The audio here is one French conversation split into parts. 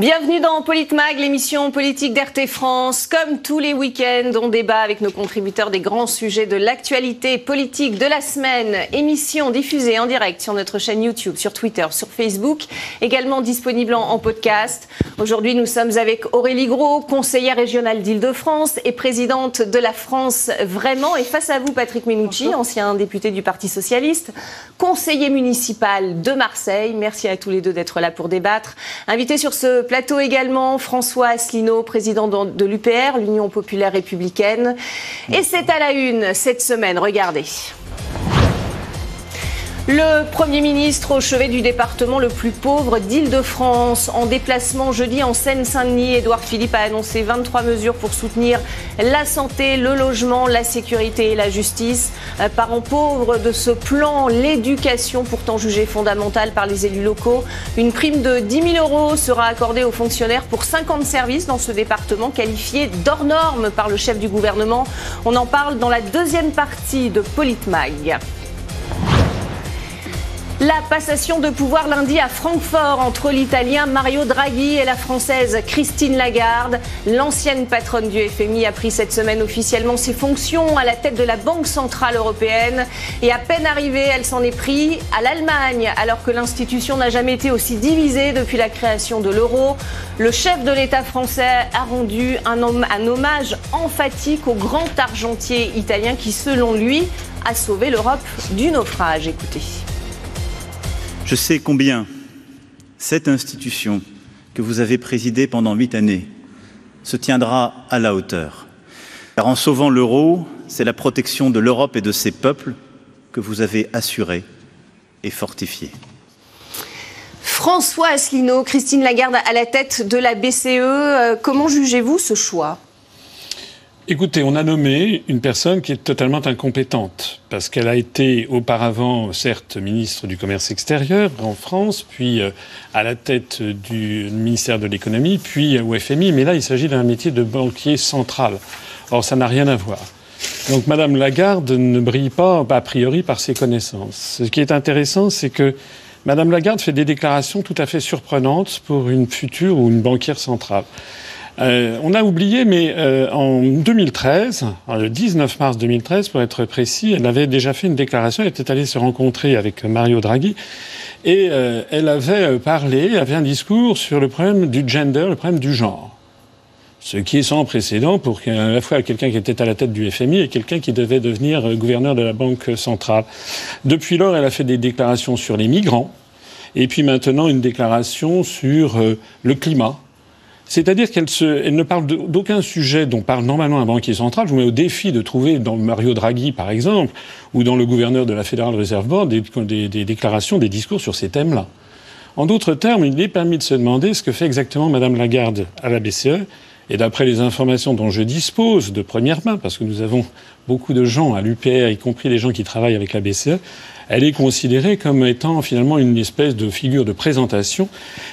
Bienvenue dans Politmag, l'émission politique d'RT France. Comme tous les week-ends, on débat avec nos contributeurs des grands sujets de l'actualité politique de la semaine. Émission diffusée en direct sur notre chaîne YouTube, sur Twitter, sur Facebook, également disponible en, podcast. Aujourd'hui, nous sommes avec Aurélie Gros, conseillère régionale d'Île-de-France et présidente de la France Vraiment. Et face à vous, Patrick Menucci, ancien député du Parti Socialiste, conseiller municipal de Marseille. Merci à tous les deux d'être là pour débattre. Invité sur ce plateau également, François Asselineau, président de l'UPR, l'Union populaire républicaine. Et c'est à la une cette semaine, regardez. Le Premier ministre au chevet du département le plus pauvre d'Île-de-France. En déplacement jeudi en Seine-Saint-Denis, Édouard Philippe a annoncé 23 mesures pour soutenir la santé, le logement, la sécurité et la justice. Euh, parents pauvres de ce plan, l'éducation pourtant jugée fondamentale par les élus locaux. Une prime de 10 000 euros sera accordée aux fonctionnaires pour 50 services dans ce département qualifié d'hors norme par le chef du gouvernement. On en parle dans la deuxième partie de Politmag. La passation de pouvoir lundi à Francfort entre l'Italien Mario Draghi et la Française Christine Lagarde. L'ancienne patronne du FMI a pris cette semaine officiellement ses fonctions à la tête de la Banque Centrale Européenne. Et à peine arrivée, elle s'en est pris à l'Allemagne, alors que l'institution n'a jamais été aussi divisée depuis la création de l'euro. Le chef de l'État français a rendu un, hommage emphatique au grand argentier italien qui, selon lui, a sauvé l'Europe du naufrage. Écoutez. Je sais combien cette institution que vous avez présidée pendant huit années se tiendra à la hauteur. Car en sauvant l'euro, c'est la protection de l'Europe et de ses peuples que vous avez assurée et fortifiée. François Asselineau, Christine Lagarde à la tête de la BCE, euh, comment jugez-vous ce choix? Écoutez, on a nommé une personne qui est totalement incompétente, parce qu'elle a été auparavant, certes, ministre du Commerce extérieur en France, puis euh, à la tête du ministère de l'économie, puis au FMI, mais là, il s'agit d'un métier de banquier central. Or, ça n'a rien à voir. Donc, Madame Lagarde ne brille pas, a priori, par ses connaissances. Ce qui est intéressant, c'est que Madame Lagarde fait des déclarations tout à fait surprenantes pour une future ou une banquière centrale. Euh, on a oublié, mais euh, en 2013, le 19 mars 2013 pour être précis, elle avait déjà fait une déclaration, elle était allée se rencontrer avec Mario Draghi, et euh, elle avait parlé, avait un discours sur le problème du gender, le problème du genre. Ce qui est sans précédent pour à la fois quelqu'un qui était à la tête du FMI et quelqu'un qui devait devenir gouverneur de la Banque centrale. Depuis lors, elle a fait des déclarations sur les migrants, et puis maintenant une déclaration sur le climat c'est-à-dire qu'elle ne parle d'aucun sujet dont parle normalement un banquier central. Je vous mets au défi de trouver dans Mario Draghi, par exemple, ou dans le gouverneur de la Federal Reserve Board, des, des déclarations, des discours sur ces thèmes-là. En d'autres termes, il est permis de se demander ce que fait exactement Madame Lagarde à la BCE. Et d'après les informations dont je dispose de première main, parce que nous avons beaucoup de gens à l'UPR, y compris des gens qui travaillent avec la BCE, elle est considérée comme étant finalement une espèce de figure de présentation.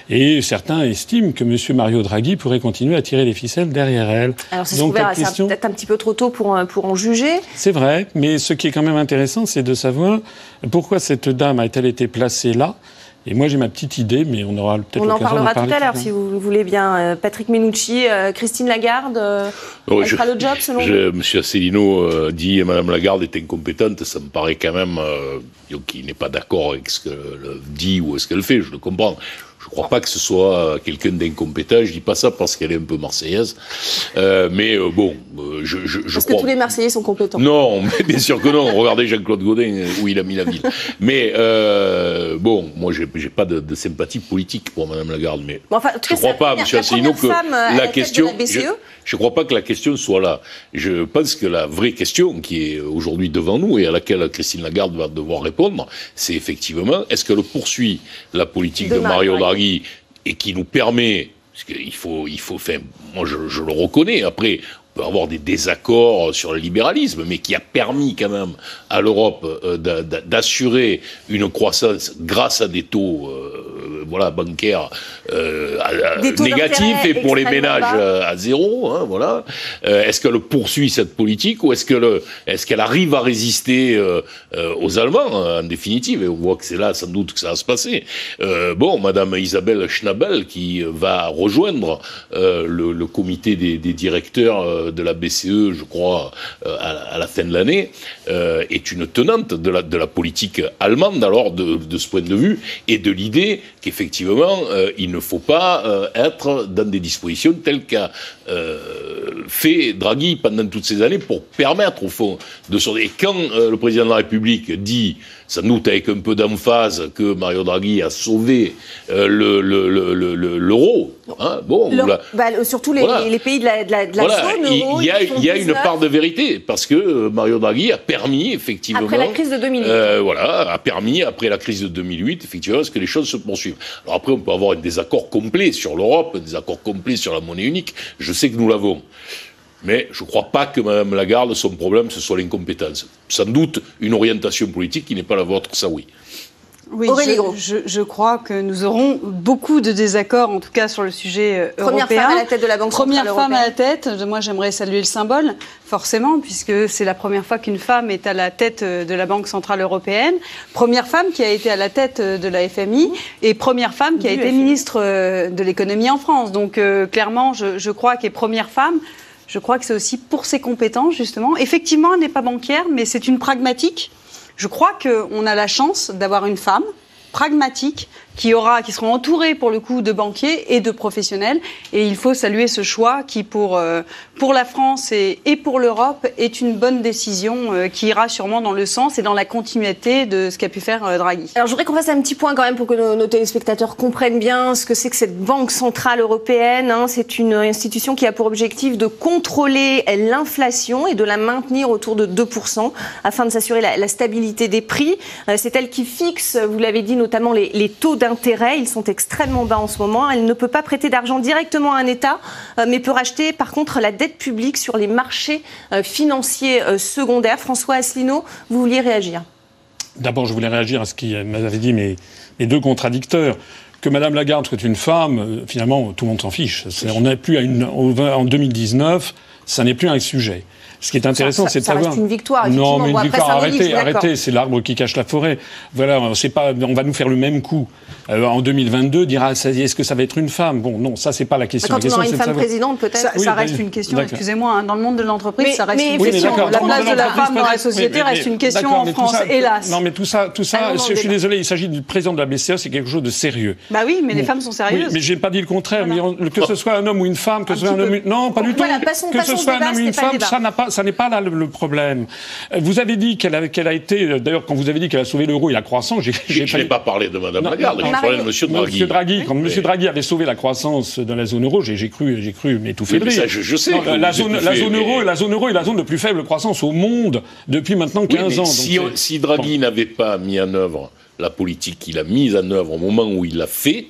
Et certains estiment que M. Mario Draghi pourrait continuer à tirer les ficelles derrière elle. Alors c'est question... peut-être un petit peu trop tôt pour, pour en juger. C'est vrai, mais ce qui est quand même intéressant, c'est de savoir pourquoi cette dame a-t-elle été placée là et moi, j'ai ma petite idée, mais on aura peut-être On en parlera tout à l'heure, si vous voulez bien. Euh, Patrick Menucci, euh, Christine Lagarde, euh, elle fera le job, selon je, vous? Monsieur Asselineau dit Madame Lagarde est incompétente. Ça me paraît quand même qu'il n'est pas d'accord avec ce qu'elle dit ou ce qu'elle fait. Je le comprends. Je ne crois pas que ce soit quelqu'un d'incompétent. Je dis pas ça parce qu'elle est un peu marseillaise. Euh, mais euh, bon, euh, je, je, Parce que tous les Marseillais sont compétents. Non, mais bien sûr que non. Regardez Jean-Claude Godin où il a mis la ville. Mais euh, bon, moi, j'ai, j'ai pas de, de, sympathie politique pour Madame Lagarde. Mais bon, enfin, je ne crois pas, Monsieur Asselineau, que la, question. La je ne crois pas que la question soit là. Je pense que la vraie question qui est aujourd'hui devant nous et à laquelle Christine Lagarde va devoir répondre, c'est effectivement est-ce qu'elle poursuit la politique de, de Mario Draghi et qui nous permet, parce qu'il faut, il faut, faire, moi je, je, le reconnais, après peut avoir des désaccords sur le libéralisme, mais qui a permis quand même à l'Europe euh, d'assurer une croissance grâce à des taux euh, voilà, bancaires euh, négatifs et pour les ménages à zéro. Hein, voilà. est-ce qu'elle poursuit cette politique ou est-ce qu'elle est qu'elle arrive à résister aux Allemands en définitive? Et on voit que c'est là sans doute que ça va se passer. bon, Madame Isabelle Schnabel qui va rejoindre le, le, comité des, des directeurs de la BCE, je crois, euh, à, la fin de l'année, euh, est une tenante de la, de politique allemande, alors, de, ce point de vue, et de l'idée qu'effectivement, euh, il ne faut pas être dans des dispositions telles qu'a fait Draghi pendant toutes ces années pour permettre, au fond, de sortir. Et quand le président de la République dit sans doute avec un peu d'emphase que Mario Draghi a sauvé euh, l'euro. Hein, bon, bah, surtout les, pays de la, de la, zone euro. Il y a, il y a une part de vérité parce que euh, Mario Draghi a permis effectivement. Après la crise de 2008. Euh, voilà, a permis après la crise de 2008 effectivement ce que les choses se poursuivent. Alors après on peut avoir des accords complets sur l'Europe, des accords complets sur la monnaie unique. Je sais que nous l'avons. Mais je ne crois pas que Mme Lagarde, son problème, ce soit l'incompétence. Sans doute une orientation politique qui n'est pas la vôtre, ça oui. Oui, je, je, crois que nous aurons beaucoup de désaccords, en tout cas sur le sujet européen. Première femme à la tête de la Banque Première femme à la tête. Moi, j'aimerais saluer le symbole, forcément, puisque c'est la première fois qu'une femme est à la tête de la Banque centrale européenne. Première femme qui a été à la tête de la FMI et première femme qui a été ministre de l'économie en France. Donc, euh, clairement, je, je crois qu'elle est première femme. Je crois que c'est aussi pour ses compétences, justement. Effectivement, elle n'est pas banquière, mais c'est une pragmatique. Je crois qu'on a la chance d'avoir une femme pragmatique qui, aura, qui seront entourés pour le coup de banquiers et de professionnels. Et il faut saluer ce choix qui, pour, euh, pour la France et, et pour l'Europe, est une bonne décision euh, qui ira sûrement dans le sens et dans la continuité de ce qu'a pu faire euh, Draghi. Alors je voudrais qu'on fasse un petit point quand même pour que nos, téléspectateurs comprennent bien ce que c'est que cette Banque Centrale Européenne. Hein. C'est une institution qui a pour objectif de contrôler l'inflation et de la maintenir autour de 2% afin de s'assurer la, stabilité des prix. c'est elle qui fixe, vous l'avez dit, notamment les, taux d'intérêt ils sont extrêmement bas en ce moment. Elle ne peut pas prêter d'argent directement à un État, euh, mais peut racheter par contre la dette publique sur les marchés euh, financiers euh, secondaires. François Asselineau, vous vouliez réagir? D'abord, je voulais réagir à ce qui m'avait dit mes, deux contradicteurs que Madame Lagarde soit une femme, finalement, tout le monde s'en fiche. on n'est plus à en 2019, ça n'est plus un sujet. Ce qui est intéressant, c'est de savoir. Ça reste une victoire. Non, mais une victoire. Arrêtez, arrêtez. C'est l'arbre qui cache la forêt. Voilà, c'est pas. On va nous faire le même coup. Euh, en 2022, dira est-ce que ça va être une femme? Bon, non, ça c'est pas la question. Quand la on aura une femme présidente, peut-être? Ça, ça, reste une question. Excusez-moi, hein, dans le monde de l'entreprise, ça reste une question. La place de la femme dans la société reste une question en France, hélas. Non, mais tout ça, tout ça. Je suis désolé, il s'agit du président de la BCE, c'est quelque chose de sérieux. Bah oui, mais les femmes sont sérieuses. Mais j'ai pas dit le contraire. Que ce soit un homme ou une femme, que ce soit un homme, non, pas du tout. Que ce soit un homme ou une femme, ça n'a pas, ça n'est pas là le problème. Vous avez dit qu'elle a, été, d'ailleurs, quand vous avez dit qu'elle a sauvé l'euro et la croissance, j'ai, je n'ai pas parlé de Mme Lagarde, j'ai parlé de M. Draghi. Monsieur Draghi, quand M. Draghi avait sauvé la croissance dans la zone euro, j'ai, cru, j'ai cru m'étouffer de rire. Je, je, sais. la, zone, la zone euro, la zone euro est la zone de plus faible croissance au monde depuis maintenant 15 ans. Si, si Draghi n'avait pas mis en œuvre la politique qu'il a mise en œuvre au moment où il l'a fait,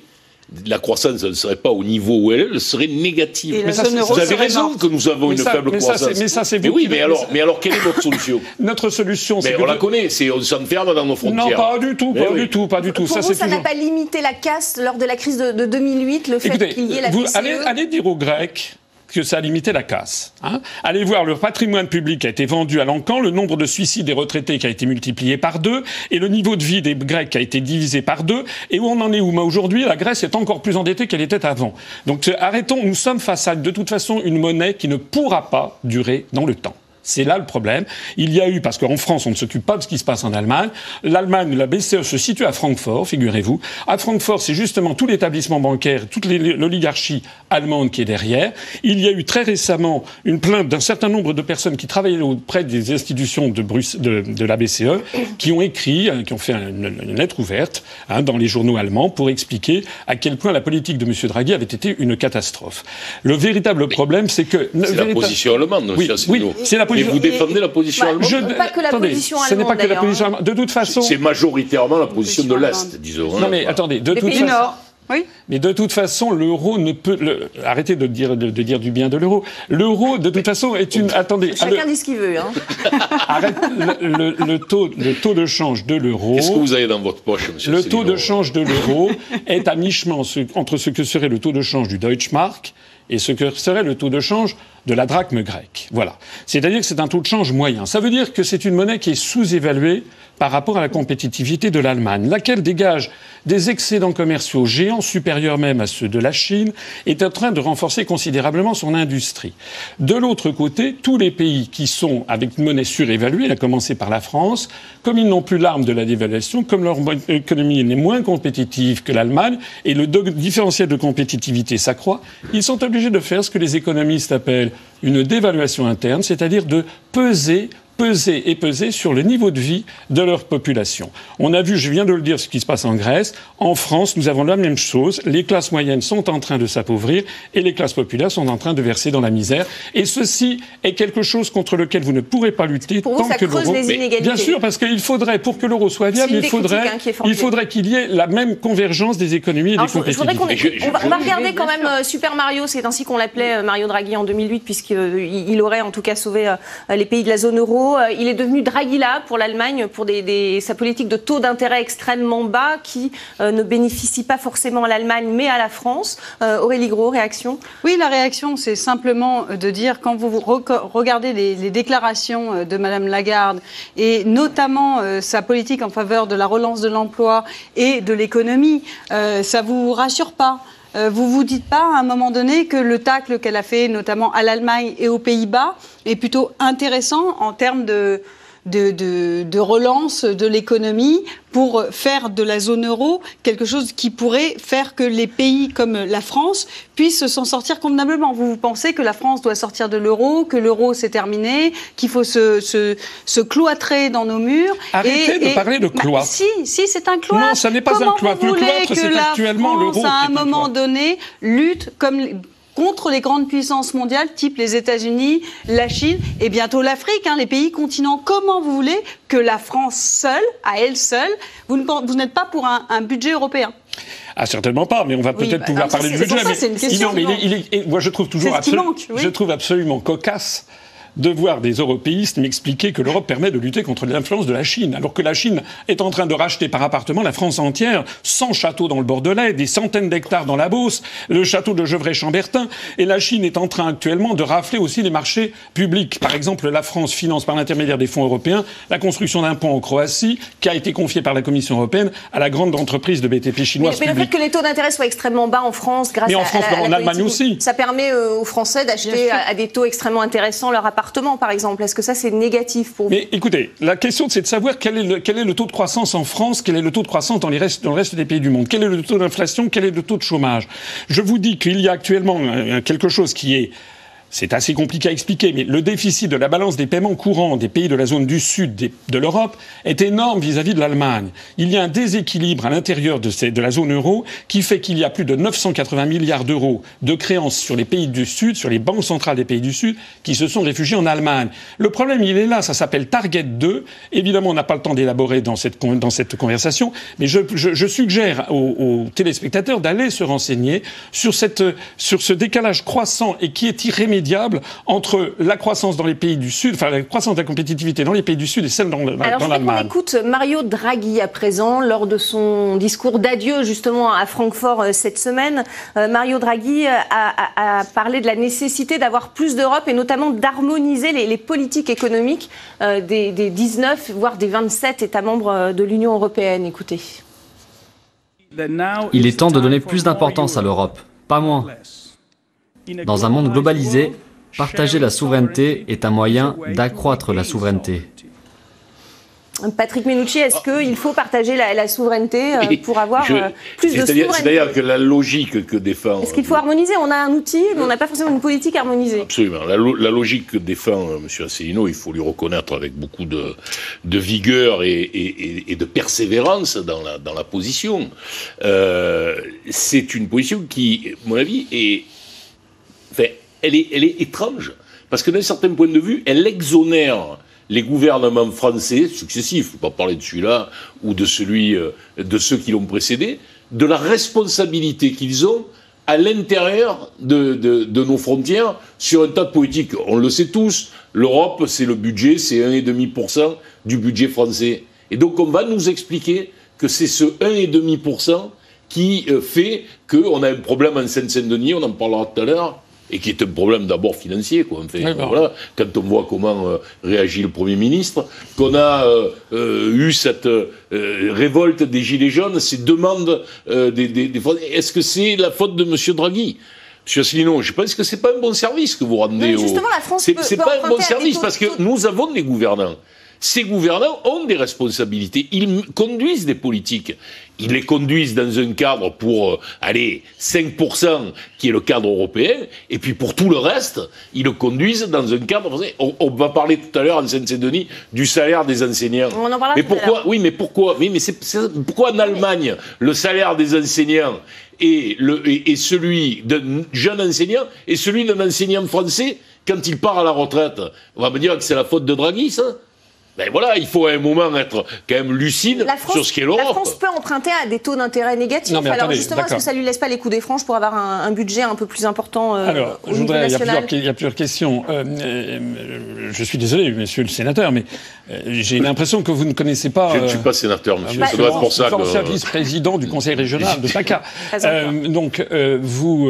la croissance ne serait pas au niveau où elle est, elle serait négative. mais ça, vous avez raison que nous avons une faible croissance. mais ça, c'est Mais oui, mais alors, mais alors, quelle est notre solution Notre solution, c'est. on la connaît, c'est on s'enferme dans nos frontières. Non, pas du tout, pas du tout, pas du tout. Pour ça, vous, ça n'a pas limité la casse lors de la crise de, 2008, le fait qu'il y ait la vous, allez, allez dire aux Grecs que ça a limité la casse. Hein. Allez voir, le patrimoine public a été vendu à l'encan, le nombre de suicides des retraités qui a été multiplié par deux, et le niveau de vie des Grecs qui a été divisé par deux, et où on en est où? Aujourd'hui, la Grèce est encore plus endettée qu'elle était avant. Donc arrêtons, nous sommes face à de toute façon une monnaie qui ne pourra pas durer dans le temps. C'est là le problème. Il y a eu, parce qu'en France, on ne s'occupe pas de ce qui se passe en Allemagne. L'Allemagne, la BCE se situe à Francfort, figurez-vous. À Francfort, c'est justement tout l'établissement bancaire, toute l'oligarchie allemande qui est derrière. Il y a eu très récemment une plainte d'un certain nombre de personnes qui travaillaient auprès des institutions de, de, la BCE, qui ont écrit, hein, qui ont fait une, lettre ouverte hein, dans les journaux allemands pour expliquer à quel point la politique de M. Draghi avait été une catastrophe. Le véritable problème, c'est que... C'est la position allemande, oui, oui, c'est la position et vous défendez la position allemande je... Pas que la position allemande. Ce n'est pas que la position allemande. De toute façon. C'est majoritairement la position de l'Est, disons. Non, mais attendez, de toute façon. Oui. Mais de toute façon, l'euro ne peut. arrêtez de dire, de, dire du bien de l'euro. L'euro, de toute façon, est une. Attendez. Chacun dit ce qu'il veut. Hein. Arrête, le, taux, le taux de change de l'euro. Qu'est-ce que vous avez dans votre poche, monsieur Le taux de change de l'euro est à mi-chemin entre ce que serait le taux de change du Deutschmark et ce que serait le taux de change de la drachme grecque. Voilà. C'est-à-dire que c'est un taux de change moyen. Ça veut dire que c'est une monnaie qui est sous-évaluée par rapport à la compétitivité de l'Allemagne, laquelle dégage des excédents commerciaux géants supérieurs même à ceux de la Chine, est en train de renforcer considérablement son industrie. De l'autre côté, tous les pays qui sont avec une monnaie surévaluée, à commencer par la France, comme ils n'ont plus l'arme de la dévaluation, comme leur économie est moins compétitive que l'Allemagne, et le différentiel de compétitivité s'accroît, ils sont obligés de faire ce que les économistes appellent une dévaluation interne, c'est-à-dire de peser peser et peser sur le niveau de vie de leur population. On a vu, je viens de le dire, ce qui se passe en Grèce. En France, nous avons la même chose. Les classes moyennes sont en train de s'appauvrir et les classes populaires sont en train de verser dans la misère. Et ceci est quelque chose contre lequel vous ne pourrez pas lutter pour tant vous, ça que l'euro. Bien sûr, parce qu'il faudrait, pour que l'euro soit viable, il faudrait, hein, il faudrait qu'il y ait la même convergence des économies et des compétitivités. On, va, regarder quand même euh, Super Mario, c'est ainsi qu'on l'appelait euh, Mario Draghi en 2008, puisqu'il aurait en tout cas sauvé euh, les pays de la zone euro. Euh, il est devenu Dragila pour l'Allemagne, pour sa politique de taux d'intérêt extrêmement bas qui euh, ne bénéficie pas forcément à l'Allemagne mais à la France. Euh, Aurélie Gros, réaction? Oui, la réaction, c'est simplement de dire, quand vous regardez les, déclarations de Madame Lagarde et notamment sa politique en faveur de la relance de l'emploi et de l'économie, ça vous rassure pas? Vous vous dites pas à un moment donné que le tacle qu'elle a fait notamment à l'Allemagne et aux Pays-Bas est plutôt intéressant en termes de, de, relance de l'économie pour faire de la zone euro quelque chose qui pourrait faire que les pays comme la France puissent s'en sortir convenablement. Vous, vous pensez que la France doit sortir de l'euro, que l'euro c'est terminé, qu'il faut se, se, cloîtrer dans nos murs. Arrêtez de parler de bah, cloître. si, si, c'est un cloître. Non, ça n'est pas un cloître. Le cloître, c'est actuellement l'euro. à un moment donné, lutte comme contre les grandes puissances mondiales, type les États-Unis, la Chine et bientôt l'Afrique, hein, les pays continents. Comment vous voulez que la France seule, à elle seule, vous, n'êtes pas pour un, budget européen? Ah, certainement pas, mais on va peut-être bah, pouvoir parler du budget. mais, il, moi, je trouve toujours je trouve absolument cocasse de voir des européistes m'expliquer que l'Europe permet de lutter contre l'influence de la Chine, alors que la Chine est en train de racheter par appartement la France entière, 100 châteaux dans le Bordelais, des centaines d'hectares dans la Beauce, le château de Gevrey-Chambertin, et la Chine est en train actuellement de rafler aussi les marchés publics. Par exemple, la France finance par l'intermédiaire des fonds européens la construction d'un pont en Croatie, qui a été confié par la Commission européenne à la grande entreprise de BTP chinoise. Mais, mais le fait que les taux d'intérêt soient extrêmement bas en France, grâce mais en France, à, en Allemagne aussi, ça permet euh, aux Français d'acheter à, des taux extrêmement intéressants leur appartement par exemple Est-ce que ça, c'est négatif pour vous Mais écoutez, la question, c'est de savoir quel est, le, taux de croissance en France, quel est le taux de croissance dans, le reste des pays du monde, quel est le taux d'inflation, quel est le taux de chômage? Je vous dis qu'il y a actuellement quelque chose qui est c'est assez compliqué à expliquer, mais le déficit de la balance des paiements courants des pays de la zone du sud de l'Europe est énorme vis-à-vis de l'Allemagne. Il y a un déséquilibre à l'intérieur de, la zone euro qui fait qu'il y a plus de 980 milliards d'euros de créances sur les pays du Sud, sur les banques centrales des pays du Sud, qui se sont réfugiés en Allemagne. Le problème, il est là, ça s'appelle Target 2. Évidemment, on n'a pas le temps d'élaborer dans cette, conversation, mais je, suggère aux, téléspectateurs d'aller se renseigner sur, sur ce décalage croissant et qui est irrémédiable entre la croissance dans les pays du Sud, enfin la croissance de la compétitivité dans les pays du Sud et celle dans, l'Allemagne. On écoute Mario Draghi à présent lors de son discours d'adieu justement à Francfort euh, cette semaine. Euh, Mario Draghi a, parlé de la nécessité d'avoir plus d'Europe et notamment d'harmoniser les, politiques économiques euh, des, des 19 voire des 27 États membres de l'Union européenne. Écoutez. Il est temps de donner plus d'importance à l'Europe, pas moins. Dans un monde globalisé, partager la souveraineté est un moyen d'accroître la souveraineté. Patrick Menucci, est-ce qu'il faut partager la, souveraineté euh, pour avoir euh, plus de souveraineté C'est-à-dire que la logique que défend... Est-ce qu'il faut harmoniser? On a un outil, mais on n'a pas forcément une politique harmonisée. Absolument. La, logique que défend euh, M. Asselineau, il faut lui reconnaître avec beaucoup de, de vigueur et, et, de persévérance dans la, dans la position. c'est une position qui, à mon avis, est elle est, étrange. Parce que d'un certain point de vue, elle exonère les gouvernements français successifs, faut pas parler de celui-là ou de celui euh, de ceux qui l'ont précédé, de la responsabilité qu'ils ont à l'intérieur de, de, nos frontières sur un tas de politiques. On le sait tous, l'Europe, c'est le budget, c'est 1,5% du budget français. Et donc on va nous expliquer que c'est ce 1,5% qui euh, fait qu'on a un problème en Seine-Saint-Denis, on en parlera tout à l'heure, et qui est un problème d'abord financier. Quoi. voilà, quand on voit comment euh, réagit le Premier ministre, qu'on a euh, euh, eu cette révolte des Gilets jaunes, ces demandes des, des, Est-ce que c'est la faute de M. Draghi? Monsieur Asselineau, je pense que c'est pas un bon service que vous rendez. justement, la France c'est pas un bon service parce que nous avons des gouvernants. Ces gouvernants ont des responsabilités. Ils conduisent des politiques. Ils les conduisent dans un cadre pour, euh, allez, 5% qui est le cadre européen, et puis pour tout le reste, ils le conduisent dans un cadre français. On, va parler tout à l'heure en Seine-Saint-Denis du salaire des enseignants. On en mais pourquoi Oui, mais pourquoi Oui, mais c'est pourquoi en Allemagne le salaire des enseignants est, le, est celui d'un jeune enseignant et celui d'un enseignant français quand il part à la retraite? On va me dire que c'est la faute de Draghi, ça ben voilà, il faut à un moment être quand même lucide sur ce qu'est l'Europe. La France peut emprunter à des taux d'intérêt négatifs. Alors justement, est-ce que ça lui laisse pas les coups des franges pour avoir un, budget un peu plus important euh, Alors, au je voudrais, il, y a plusieurs, il y a plusieurs questions. Euh, euh, je suis désolé, monsieur le sénateur, mais j'ai l'impression que vous ne connaissez pas. Je ne suis pas sénateur, monsieur. Ah, bah, pour ça. Ancien vice-président du Conseil régional de PACA. donc, vous,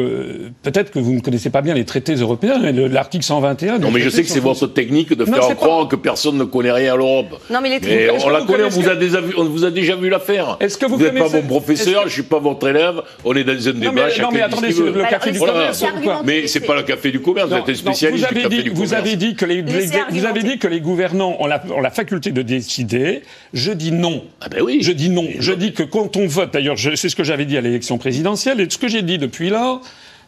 peut-être que vous ne connaissez pas bien les traités européens, l'article 121. Non, mais je sais que c'est votre technique de faire croire que personne ne connaît rien l'Europe. Non, mais, les on la connaît, on vous, a déjà vu, on vous a déjà vu la faire. Est-ce que vous, vous n'êtes pas mon professeur, je ne suis pas votre élève, on est dans un débat, mais, non, mais attendez, c'est le café du commerce. Mais c'est pas le café du commerce, vous êtes un spécialiste du café du commerce. Vous avez dit que les, vous avez dit que les gouvernants ont la, ont la faculté de décider. Je dis non. Ah ben oui. Je dis non. Je dis que quand on vote, d'ailleurs, c'est ce que j'avais dit à l'élection présidentielle, et ce que j'ai dit depuis là,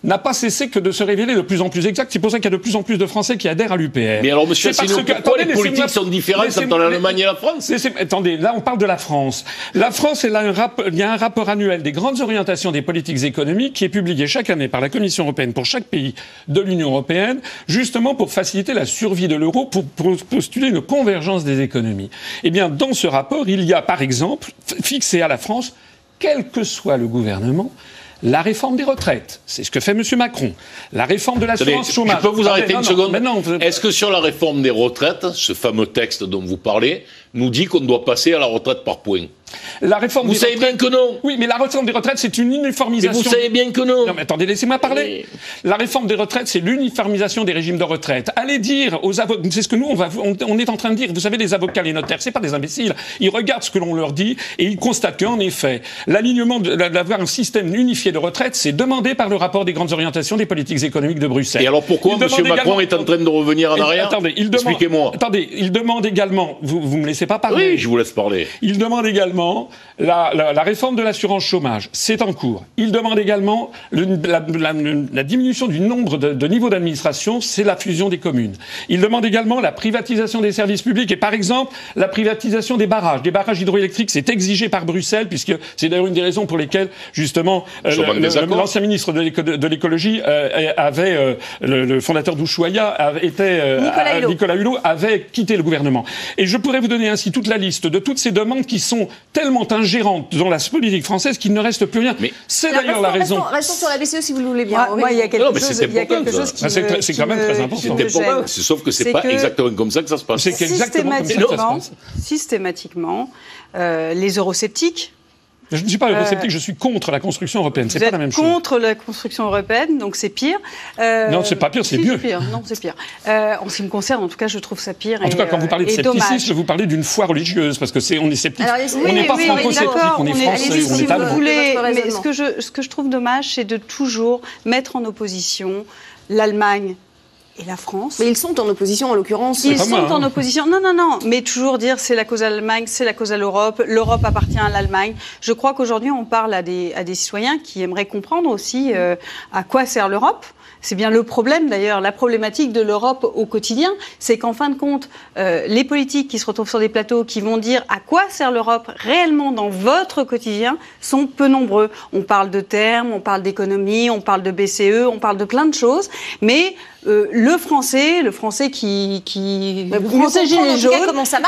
n'a pas cessé que de se révéler de plus en plus exact. C'est pour ça qu'il y a de plus en plus de Français qui adhèrent à l'UPR. Mais alors, monsieur Asselineau, pourquoi les politiques sont différentes entre l'Allemagne et la France Attendez, là, on parle de la France. La France, elle a un il y a un rapport annuel des grandes orientations des politiques économiques qui est publié chaque année par la Commission européenne pour chaque pays de l'Union européenne, justement pour faciliter la survie de l'euro, pour, pour postuler une convergence des économies. Eh bien, dans ce rapport, il y a, par exemple, fixé à la France, quel que soit le gouvernement, la réforme des retraites, c'est ce que fait M. Macron. La réforme de l'assurance chômage. Je peux vous arrêter une seconde Est-ce que sur la réforme des retraites, ce fameux texte dont vous parlez, nous dit qu'on doit passer à la retraite par points la réforme vous savez bien que non. Oui, mais la réforme des retraites, c'est une uniformisation. Mais vous savez bien que non. Non, mais attendez, laissez-moi parler. La réforme des retraites, c'est l'uniformisation des régimes de retraite. Allez dire aux avocats, c'est ce que nous, on, va, on, est en train de dire. Vous savez, les avocats, les notaires, c'est pas des imbéciles. Ils regardent ce que l'on leur dit et ils constatent qu'en effet, l'alignement d'avoir un système unifié de retraite, c'est demandé par le rapport des grandes orientations des politiques économiques de Bruxelles. Et alors pourquoi M. Macron est en train de revenir en arrière Attendez, il demande. Expliquez-moi. Attendez, il demande également. Vous, vous me laissez pas parler. Oui, je vous laisse parler. Il demande également la, la, réforme de l'assurance chômage, c'est en cours. Il demande également la, diminution du nombre de, de niveaux d'administration, c'est la fusion des communes. Il demande également la privatisation des services publics et par exemple la privatisation des barrages. Des barrages hydroélectriques, c'est exigé par Bruxelles puisque c'est d'ailleurs une des raisons pour lesquelles justement euh, l'ancien ministre de l'écologie euh, avait euh, le, fondateur d'Ushuaïa était Nicolas, Nicolas Hulot avait quitté le gouvernement. Et je pourrais vous donner ainsi toute la liste de toutes ces demandes qui sont tellement ingérantes dans la politique française qu'il ne reste plus rien. Mais c'est d'ailleurs la raison. Restons, sur la BCE si vous le voulez bien. Moi, il y a quelque chose, il y a quelque chose qui C'est quand même très important. Sauf que c'est pas exactement comme ça que ça se passe. C'est exactement comme ça que ça se passe. Systématiquement, euh, les eurosceptiques je ne suis pas eurosceptique, euh, je suis contre la construction européenne. C'est pas la même chose. Contre la construction européenne, donc c'est pire. Euh, non, c'est pas pire, c'est mieux. Pire. Non, c'est pire. Euh, en ce qui me concerne, en tout cas, je trouve ça pire. En tout cas, quand vous parlez de scepticisme, vous parlez d'une foi religieuse, parce que c'est on est sceptique. on n'est pas franco-sceptique, on est français, on est allemand. Mais ce que je ce que je trouve dommage, c'est de toujours mettre en opposition l'Allemagne et la France. Mais ils sont en opposition en l'occurrence. Ils sont en hein. opposition. Non, non, non. Mais toujours dire c'est la cause à l'Allemagne, c'est la cause à l'Europe, l'Europe appartient à l'Allemagne. Je crois qu'aujourd'hui on parle à des, à des citoyens qui aimeraient comprendre aussi euh, à quoi sert l'Europe. C'est bien le problème d'ailleurs, la problématique de l'Europe au quotidien, c'est qu'en fin de compte, euh, les politiques qui se retrouvent sur des plateaux, qui vont dire à quoi sert l'Europe réellement dans votre quotidien, sont peu nombreux. On parle de termes, on parle d'économie, on parle de BCE, on parle de plein de choses, mais euh, le français, le français qui, qui le français gilet jaune,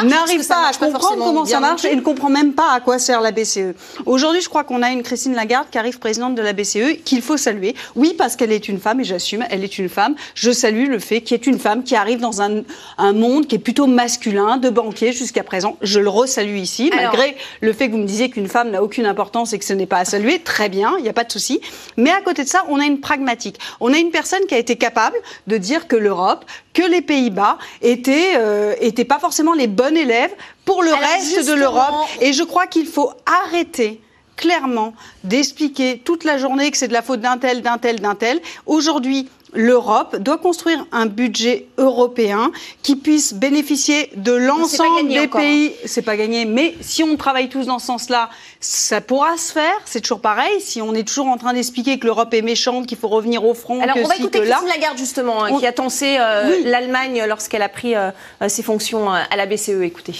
n'arrive pas à comprendre comment ça marche et ne comprend même pas à quoi sert la BCE. Aujourd'hui, je crois qu'on a une Christine Lagarde qui arrive présidente de la BCE qu'il faut saluer. Oui, parce qu'elle est une femme et j'assume, elle est une femme. Je salue le fait qu'il y ait une femme qui arrive dans un, un monde qui est plutôt masculin, de banquier jusqu'à présent. Je le resalue ici, malgré le fait que vous me disiez qu'une femme n'a aucune importance et que ce n'est pas à saluer. Très bien, il n'y a pas de souci. Mais à côté de ça, on a une pragmatique. On a une personne qui a été capable de dire que l'Europe, que les Pays-Bas étaient, euh, étaient pas forcément les bons élèves pour le reste de l'Europe. Et je crois qu'il faut arrêter clairement d'expliquer toute la journée que c'est de la faute d'un tel, d'un tel, d'un tel. Aujourd'hui, l'Europe doit construire un budget européen qui puisse bénéficier de l'ensemble des pays. C'est pas gagné, mais si on travaille tous dans ce sens-là, ça pourra se faire. C'est toujours pareil. Si on est toujours en train d'expliquer que l'Europe est méchante, qu'il faut revenir au front, Alors on va écouter Christine Lagarde justement, hein, qui a tensé euh, l'Allemagne lorsqu'elle a pris euh, ses fonctions euh, à la BCE. Écoutez.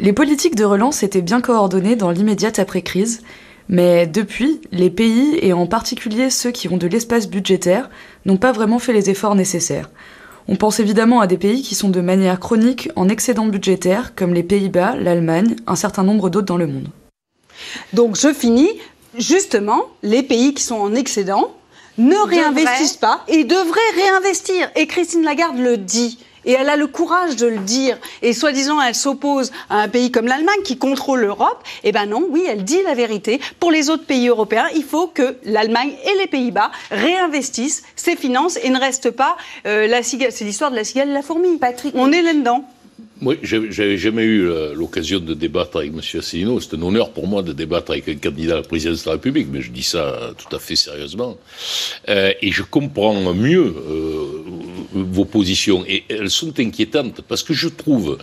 Les politiques de relance étaient bien coordonnées dans l'immédiate après-crise mais depuis, les pays, et en particulier ceux qui ont de l'espace budgétaire, n'ont pas vraiment fait les efforts nécessaires. On pense évidemment à des pays qui sont de manière chronique en excédent budgétaire, comme les Pays-Bas, l'Allemagne, un certain nombre d'autres dans le monde. Donc je finis. Justement, les pays qui sont en excédent ne réinvestissent pas et devraient réinvestir. Et Christine Lagarde le dit. Et elle a le courage de le dire. Et soi-disant, elle s'oppose à un pays comme l'Allemagne qui contrôle l'Europe. Eh ben non, oui, elle dit la vérité. Pour les autres pays européens, il faut que l'Allemagne et les Pays-Bas réinvestissent ces finances et ne restent pas euh, la cigale. C'est l'histoire de la cigale et la fourmi. Patrick, on est là-dedans. Oui, j'avais jamais eu euh, l'occasion de débattre avec M. Asselineau. C'est un honneur pour moi de débattre avec un candidat à la présidence de la République, mais je dis ça tout à fait sérieusement. Euh, et je comprends mieux euh, vos positions, et elles sont inquiétantes, parce que je trouve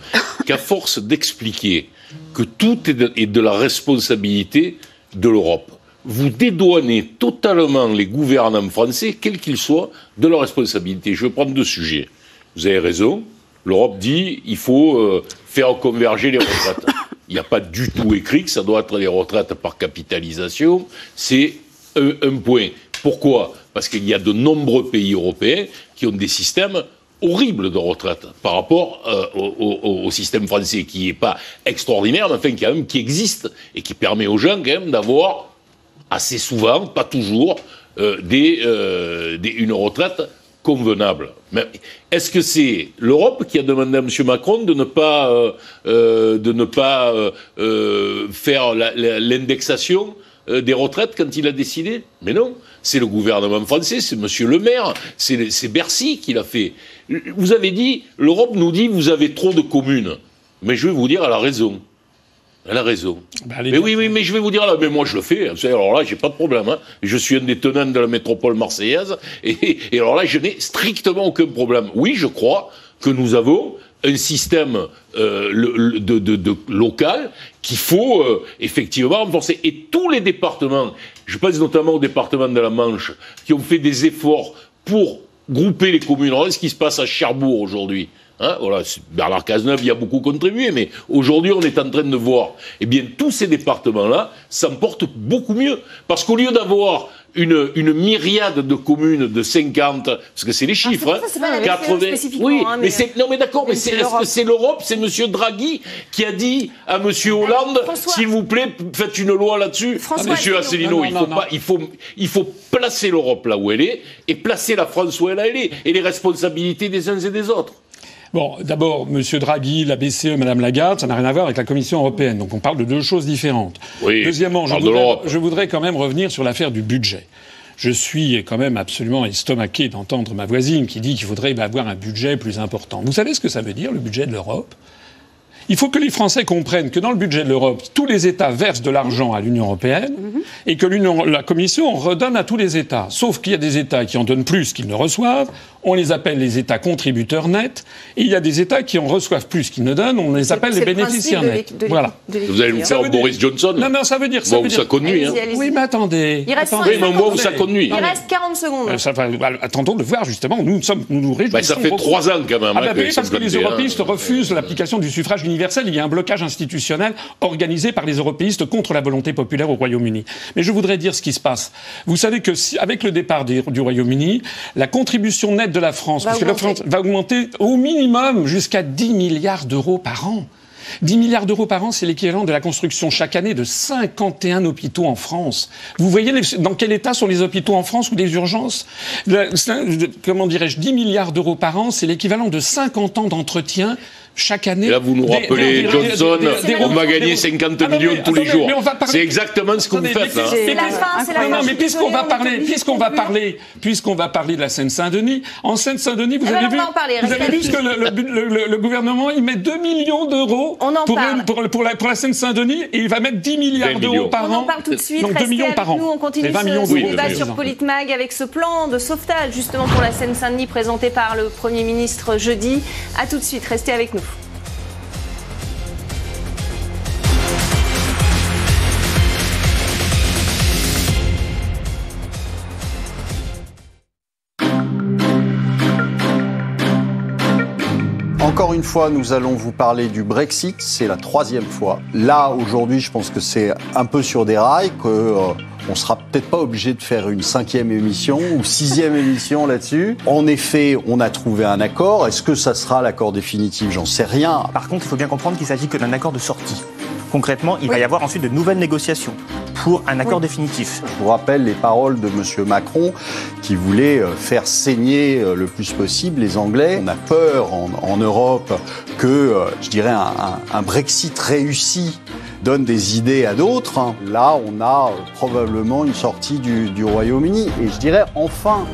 qu'à force d'expliquer que tout est de, est de la responsabilité de l'Europe, vous dédouanez totalement les gouvernants français, quels qu'ils soient, de leur responsabilité. Je vais prendre deux sujets. Vous avez raison l'Europe dit il faut euh, faire converger les retraites. Il n'y a pas du tout écrit que ça doit être les retraites par capitalisation. C'est un, point. Pourquoi? Parce qu'il y a de nombreux pays européens qui ont des systèmes horribles de retraite par rapport euh, au, système français qui n'est pas extraordinaire, mais enfin qui existe et qui permet aux gens d'avoir assez souvent, pas toujours, euh, une retraite convenable. Est-ce que c'est l'Europe qui a demandé à M. Macron de ne pas, faire l'indexation des retraites quand il a décidé? Mais non, c'est le gouvernement français, c'est M. Le Maire, c'est Bercy qui l'a fait. Vous avez dit, l'Europe nous dit, vous avez trop de communes. Mais je vais vous dire, elle a raison. Elle a raison. Bah, mais oui, oui, mais je vais vous dire là, mais moi je le fais. Alors là, j'ai pas de problème. Hein. Je suis un des tenants de la métropole marseillaise, et, alors là, je n'ai strictement aucun problème. Oui, je crois que nous avons un système euh, de, local qu'il faut euh, effectivement renforcer. Et tous les départements, je pense notamment au département de la Manche, qui ont fait des efforts pour grouper les communes. Regardez ce qui se passe à Cherbourg aujourd'hui? Hein, voilà, Bernard Cazeneuve y a beaucoup contribué, mais aujourd'hui, on est en train de voir, eh bien, tous ces départements-là s'en portent beaucoup mieux. Parce qu'au lieu d'avoir une, une, myriade de communes de 50, parce que c'est les ah, chiffres, hein, 80. Oui, hein, mais, c'est, non, mais d'accord, mais, c'est, c'est l'Europe C'est Monsieur Draghi qui a dit à Monsieur Hollande, s'il vous plaît, faites une loi là-dessus. Monsieur Asselineau, il faut pas, il faut, il faut placer l'Europe là où elle est et placer la France où elle est et les responsabilités des uns et des autres. Bon, d'abord, M. Draghi, la BCE, Mme Lagarde, ça n'a rien à voir avec la Commission européenne. Donc on parle de deux choses différentes. Deuxièmement, je voudrais, quand même revenir sur l'affaire du budget. Je suis quand même absolument estomaqué d'entendre ma voisine qui dit qu'il faudrait avoir un budget plus important. Vous savez ce que ça veut dire, le budget de l'Europe? Il faut que les Français comprennent que dans le budget de l'Europe, tous les États versent de l'argent à l'Union européenne mhm. et que la Commission redonne à tous les États. Sauf qu'il y a des États qui en donnent plus qu'ils ne reçoivent. On les appelle les États contributeurs nets. Et il y a des États qui en reçoivent plus qu'ils ne donnent. On les appelle les bénéficiaires nets. voilà. Vous allez nous faire Boris Johnson Non, non, ça veut dire. Ça veut dire... ça conduit. Hein. Oui, mais attendez. Il reste attendez. Oui, mais moi, ça conduit. Il reste 40 secondes. Euh, ça, bah, attendons de voir, justement. Nous, sommes, nous nous réjouissons. Bah, ça fait trois ans, quand même. Ah, hein, bah, parce que les européistes refusent l'application du suffrage universel. Il y a un blocage institutionnel organisé par les européisistes contre la volonté populaire au Royaume-Uni. Mais je voudrais dire ce qui se passe. Vous savez que si, avec le départ du Royaume-Uni, la contribution nette de la France, va augmenter. la France va augmenter au minimum jusqu'à 10 milliards d'euros par an. 10 milliards d'euros par an, c'est l'équivalent de la construction chaque année de 51 hôpitaux en France. Vous voyez dans quel état sont les hôpitaux en France ou des urgences? Comment dirais-je 10 milliards d'euros par an, c'est l'équivalent de 50 ans d'entretien chaque année. Et là, vous nous rappelez Johnson, on va gagner 50 ah millions tous les jours. C'est exactement ce que vous faites. C'est la fin, c'est la fin. mais puisqu'on va parler, puisqu'on va parler, puisqu'on va parler de la Seine-Saint-Denis, en Seine-Saint-Denis, vous, avez vu, vous avez vu que le, gouvernement, il met 2 millions d'euros pour, pour, la, Seine-Saint-Denis et il va mettre 10 milliards d'euros par an. On en parle tout de suite. Donc 2 millions par an. Nous, on continue ce débat sur Politmag avec ce plan de sauvetage, justement, pour la Seine-Saint-Denis présenté par le Premier ministre jeudi. À tout de suite. Restez avec nous. Encore une fois, nous allons vous parler du Brexit. C'est la troisième fois. Là, aujourd'hui, je pense que c'est un peu sur des rails, que euh, on sera peut-être pas obligé de faire une cinquième émission ou sixième émission là-dessus. En effet, on a trouvé un accord. Est-ce que ça sera l'accord définitif? J'en sais rien. Par contre, il faut bien comprendre qu'il s'agit que d'un accord de sortie. Concrètement, il va y avoir ensuite de nouvelles négociations pour un accord définitif. Je vous rappelle les paroles de M. Macron qui voulait euh, faire saigner euh, le plus possible les Anglais. On a peur en, Europe que, euh, je dirais, un, Brexit réussi donne des idées à d'autres. Là, on a probablement une sortie du, du Royaume-Uni. Et je dirais enfin.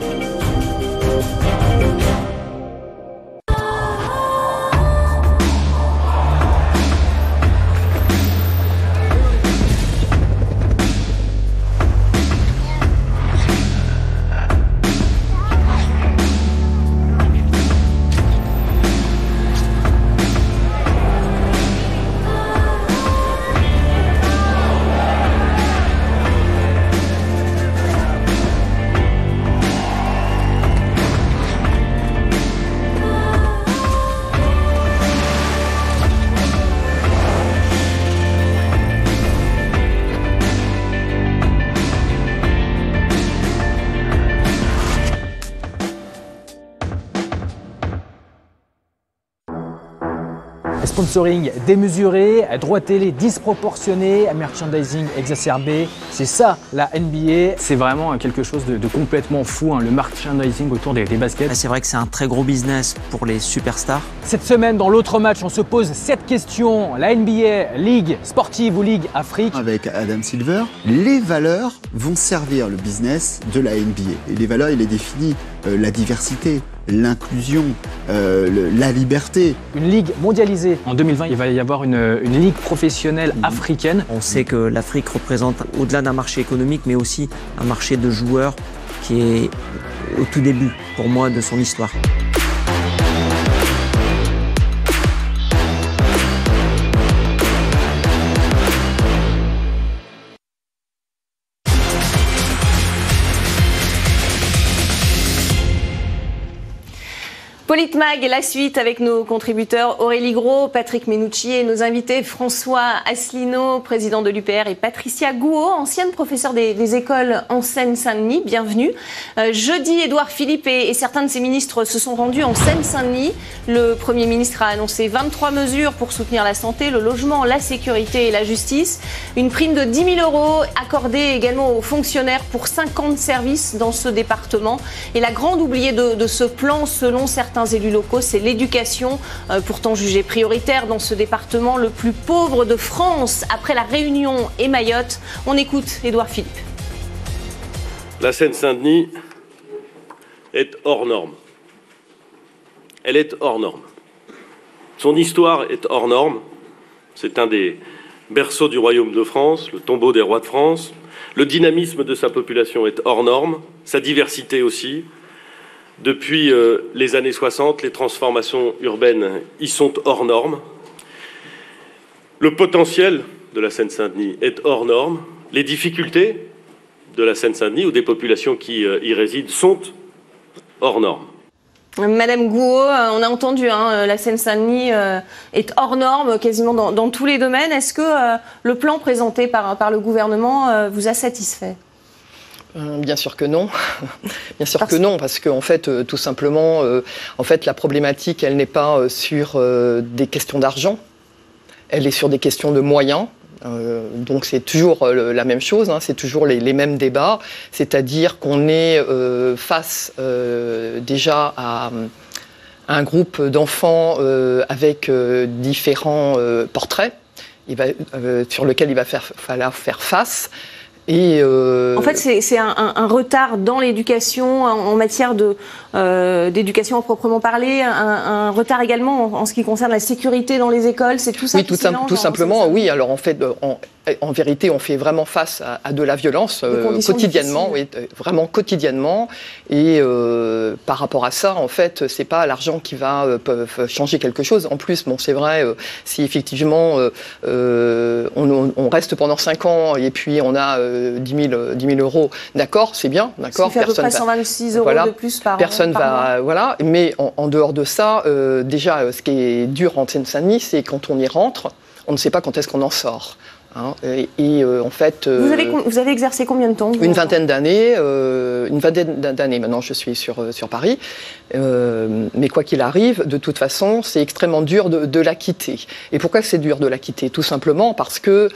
Sponsoring démesuré, droit télé disproportionné, merchandising exacerbé. C'est ça la NBA. C'est vraiment quelque chose de, complètement fou, hein, le merchandising autour des, baskets. Ah, c'est vrai que c'est un très gros business pour les superstars. Cette semaine, dans l'autre match, on se pose cette question. La NBA, Ligue sportive ou Ligue Afrique? Avec Adam Silver, les valeurs vont servir le business de la NBA. Et les valeurs, il est défini euh, la diversité, l'inclusion, euh, la liberté. Une ligue mondialisée. En 2020, il va y avoir une, ligue professionnelle mhm. africaine. On sait que l'Afrique représente, au-delà d'un marché économique, mais aussi un marché de joueurs qui est au tout début, pour moi, de son histoire. Politmag, la suite avec nos contributeurs Aurélie Gros, Patrick Menucci et nos invités François Asselineau, président de l'UPR, et Patricia Gouault, ancienne professeure des, écoles en Seine-Saint-Denis. Bienvenue. Euh, jeudi, Édouard Philippe et, certains de ses ministres se sont rendus en Seine-Saint-Denis. Le Premier ministre a annoncé 23 mesures pour soutenir la santé, le logement, la sécurité et la justice. Une prime de 10 000 euros accordée également aux fonctionnaires pour 50 services dans ce département. Et la grande oubliée de, de ce plan, selon certains élus locaux, c'est l'éducation, euh, pourtant jugée prioritaire dans ce département le plus pauvre de France après la Réunion et Mayotte. On écoute Édouard Philippe. La Seine-Saint-Denis est hors norme. Elle est hors norme. Son histoire est hors norme. C'est un des berceaux du royaume de France, le tombeau des rois de France. Le dynamisme de sa population est hors norme, sa diversité aussi. Depuis euh, les années 60, les transformations urbaines y sont hors normes. Le potentiel de la Seine-Saint-Denis est hors norme. Les difficultés de la Seine-Saint-Denis ou des populations qui euh, y résident sont hors normes. Madame Gouault, euh, on a entendu, hein, la Seine-Saint-Denis est hors norme quasiment dans, tous les domaines. Est-ce que le plan présenté par, par le gouvernement vous a satisfait? Bien sûr que non. Bien sûr que non, parce qu'en fait, tout simplement, en fait, la problématique, elle n'est pas sur des questions d'argent, elle est sur des questions de moyens. Euh, donc c'est toujours euh, la même chose, hein, c'est toujours les, mêmes débats, c'est-à-dire qu'on est, euh, face déjà à, un groupe d'enfants avec différents portraits sur lesquels il va falloir faire face. Euh, en fait, c'est un, retard dans l'éducation en, matière euh, d'éducation à proprement parler, un, retard également en, ce qui concerne la sécurité dans les écoles. C'est tout ça. Oui, tout, tout simplement. Oui. Alors en fait, en, en vérité, on fait vraiment face à, de la violence euh, quotidiennement, oui, euh, vraiment quotidiennement. Et euh, par rapport à ça, en fait, c'est pas l'argent qui va changer quelque chose. En plus, bon, c'est vrai, si effectivement on, reste pendant 5 ans et puis on a 10 000, euros, d'accord, c'est bien, d'accord. Ça fait à peu près 126 euros de plus par Personne va, voilà. Mais en, dehors de ça, déjà, ce qui est dur en Seine-Saint-Denis, c'est quand on y rentre, on ne sait pas quand est-ce qu'on en sort. Hein, et, euh, en fait, vous, avez, euh, vous, avez, exercé combien de temps Une vingtaine d'années. Euh, une vingtaine d'années maintenant, je suis sur, sur Paris. mais quoi qu'il arrive, de toute façon, c'est extrêmement dur de, de, la quitter. Et pourquoi c'est dur de la quitter? Tout simplement parce que,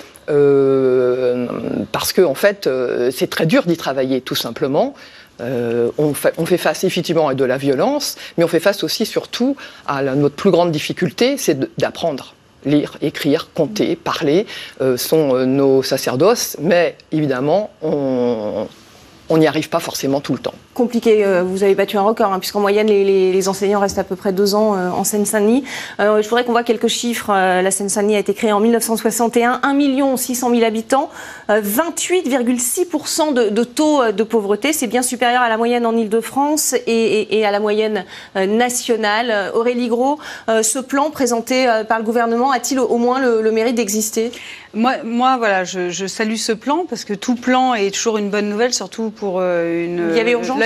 parce que en fait, c'est très dur d'y travailler, tout simplement. On, fait, on, fait, face effectivement à de la violence, mais on fait face aussi surtout à notre plus grande difficulté, c'est d'apprendre. Lire, écrire, compter, parler, euh, sont euh, nos sacerdoces, mais évidemment, on n'y arrive pas forcément tout le temps compliqué. Euh, vous avez battu un record, hein, puisqu'en moyenne, les, enseignants restent à peu près deux ans euh, en Seine-Saint-Denis. Euh, je voudrais qu'on voit quelques chiffres. la Seine-Saint-Denis a été créée en 1961, 1 600 000 habitants, 28,6% de, taux de pauvreté. C'est bien supérieur à la moyenne en Ile-de-France et, à la moyenne nationale. Aurélie Gros, ce plan présenté par le gouvernement a-t-il au moins le, mérite d'exister? Moi, moi, voilà, je, salue ce plan parce que tout plan est toujours une bonne nouvelle, surtout pour une. Il y avait urgence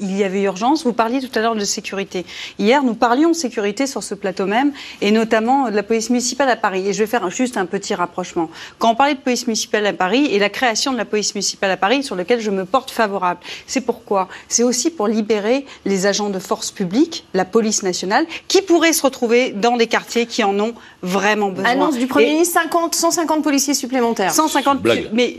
il y avait urgence. Vous parliez tout à l'heure de sécurité. Hier, nous parlions de sécurité sur ce plateau même, et notamment de la police municipale à Paris. Et je vais faire juste un petit rapprochement. Quand on parlait de police municipale à Paris et la création de la police municipale à Paris, sur lequel je me porte favorable, c'est pourquoi? C'est aussi pour libérer les agents de force publique, la police nationale, qui pourraient se retrouver dans des quartiers qui en ont vraiment besoin. Annonce du Premier ministre 50, 150 policiers supplémentaires. 150, mais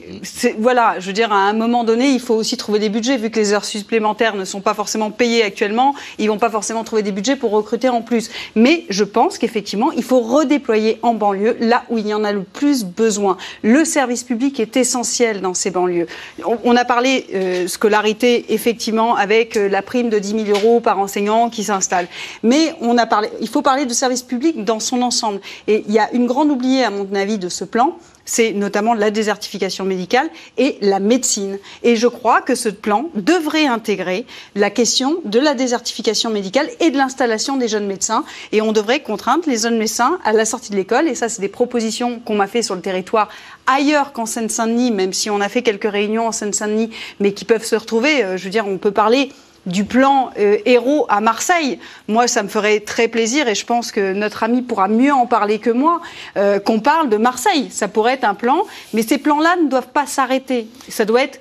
voilà, je veux dire, à un moment donné, il faut aussi trouver des budgets, vu que les heures supplémentaires ne sont pas forcément payés actuellement, ils vont pas forcément trouver des budgets pour recruter en plus. Mais je pense qu'effectivement, il faut redéployer en banlieue là où il y en a le plus besoin. Le service public est essentiel dans ces banlieues. On, a parlé euh, scolarité, effectivement, avec euh, la prime de 10 000 euros par enseignant qui s'installe. Mais on a parlé, il faut parler de service public dans son ensemble. Et il y a une grande oubliée, à mon avis, de ce plan, c'est notamment la désertification médicale et la médecine. Et je crois que ce plan devrait intégrer la question de la désertification médicale et de l'installation des jeunes médecins. Et on devrait contraindre les jeunes médecins à la sortie de l'école. Et ça, c'est des propositions qu'on m'a fait sur le territoire ailleurs qu'en Seine-Saint-Denis, même si on a fait quelques réunions en Seine-Saint-Denis, mais qui peuvent se retrouver. Euh, je veux dire, on peut parler du plan euh, héros à Marseille. Moi, ça me ferait très plaisir et je pense que notre ami pourra mieux en parler que moi, euh, qu'on parle de Marseille. Ça pourrait être un plan, mais ces plans-là ne doivent pas s'arrêter. Ça doit être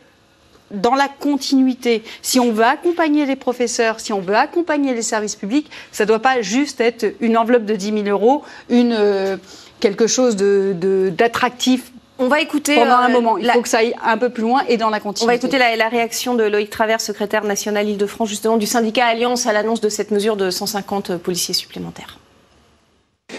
dans la continuité. Si on veut accompagner les professeurs, si on veut accompagner les services publics, ça ne doit pas juste être une enveloppe de 10 000 euros, euh, quelque chose d'attractif on va écouter. Pendant un euh, moment, il faut que ça aille un peu plus loin et dans la continuité. On va écouter la, réaction de Loïc Travers, secrétaire national Île-de-France, justement, du syndicat Alliance à l'annonce de cette mesure de 150 policiers supplémentaires.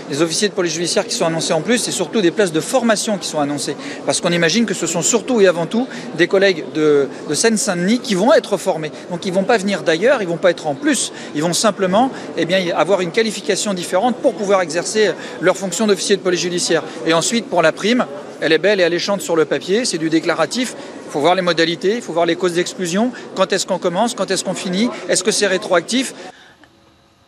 des officiers de police judiciaire qui sont annoncés en plus, et surtout des places de formation qui sont annoncées. Parce qu'on imagine que ce sont surtout et avant tout des collègues de, Seine-Saint-Denis qui vont être formés. Donc ils ne vont pas venir d'ailleurs, ils ne vont pas être en plus, ils vont simplement eh bien, avoir une qualification différente pour pouvoir exercer leur fonction d'officier de police judiciaire. Et ensuite, pour la prime, elle est belle et alléchante sur le papier, c'est du déclaratif. Il faut voir les modalités, il faut voir les causes d'exclusion, quand est-ce qu'on commence, quand est-ce qu'on finit, est-ce que c'est rétroactif?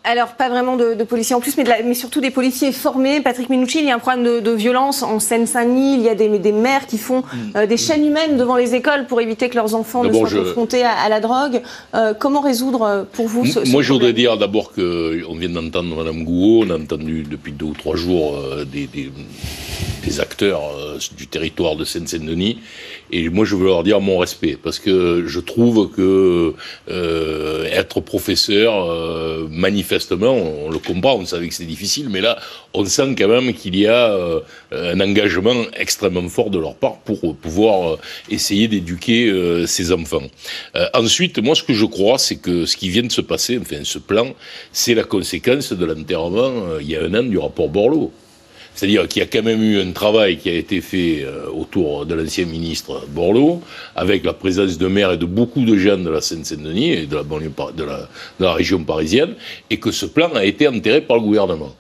Alors, pas vraiment de, policiers en plus, mais, mais, surtout des policiers formés. Patrick Minucci, il y a un problème de, violence en Seine-Saint-Denis. Il y a des, des mères qui font mm. euh, des chaînes humaines devant les écoles pour éviter que leurs enfants ne soient confrontés à, la drogue. Euh, comment résoudre euh, pour vous ce, Moi, je voudrais dire d'abord qu'on vient d'entendre Mme Gouault. On a entendu depuis deux ou trois jours des, des, des, acteurs du territoire de Seine-Saint-Denis. Et moi, je veux leur dire mon respect, parce que je trouve que euh, être professeur, euh, manifestement, on, le comprend, on savait que c'était difficile, mais là, on sent quand même qu'il y a euh, un engagement extrêmement fort de leur part pour pouvoir essayer d'éduquer ces enfants. ensuite, moi, ce que je crois, c'est que ce qui vient de se passer, enfin, ce plan, c'est la conséquence de l'enterrement, il y a un an, du rapport Borloo. C'est-à-dire qu'il y a quand même eu un travail qui a été fait euh, autour de l'ancien ministre Borloo, avec la présence de maires et de beaucoup de gens de la Seine-Saint-Denis et de la, région parisienne, et que ce plan a été enterré par le gouvernement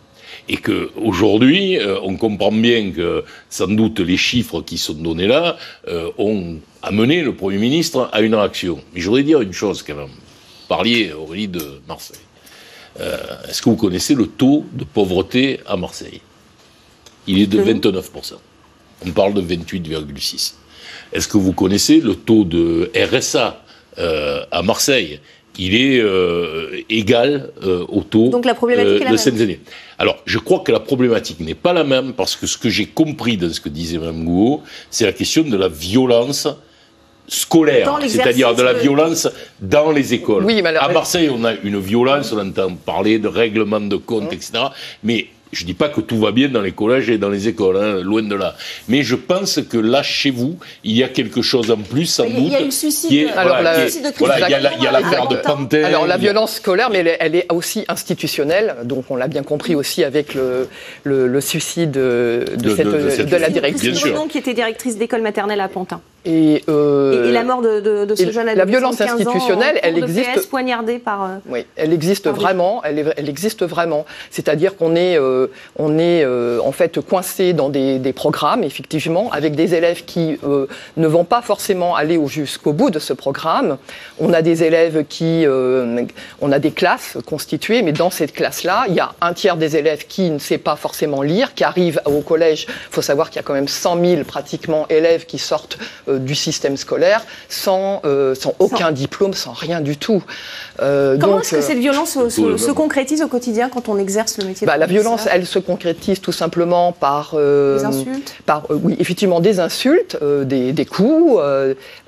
et qu'aujourd'hui, euh, on comprend bien que sans doute les chiffres qui sont donnés là euh, ont amené le Premier ministre à une réaction. Mais je voudrais dire une chose quand même. Parliez, Aurélie, de Marseille. Est-ce que vous connaissez le taux de pauvreté à Marseille? Il est de 29%. On parle de 28,6. Est-ce que vous connaissez le taux de RSA euh, à Marseille? Il est euh, égal euh, au taux Donc la problématique est la même. Alors, je crois que la problématique n'est pas la même parce que ce que j'ai compris dans ce que disait Mme Gouault, c'est la question de la violence scolaire, c'est-à-dire de la violence dans les écoles. Oui, à Marseille, on a une violence, on entend parler de règlement de compte, mmh. etc. Mais je ne dis pas que tout va bien dans les collèges et dans les écoles, hein, loin de là. Mais je pense que là, chez vous, il y a quelque chose en plus, sans doute. Il y a eu suicide. alors, il y a l'affaire de Panthère. Alors, la violence scolaire, mais elle est, aussi institutionnelle. Donc, on l'a bien compris aussi avec le, le, suicide de, de, la directrice. qui était directrice d'école maternelle à Pantin. Euh, et, la mort de, ce jeune adulte La violence institutionnelle, elle existe. poignardée par. Euh, oui, elle existe vraiment. Elle, elle, existe vraiment. C'est-à-dire qu'on est, euh, on est en fait coincé dans des, programmes, effectivement, avec des élèves qui ne vont pas forcément aller jusqu'au bout de ce programme. On a des élèves qui, on a des classes constituées, mais dans cette classe-là, il y a un tiers des élèves qui ne sait pas forcément lire, qui arrivent au collège. Il faut savoir qu'il y a quand même 100 000 pratiquement élèves qui sortent euh, du système scolaire sans, euh, sans aucun diplôme, sans rien du tout. Euh, Comment est-ce que cette violence se, concrétise au quotidien quand on exerce le métier bah, La violence, elle se concrétise tout simplement par... des insultes par, Oui, effectivement, des insultes, des, des, coups,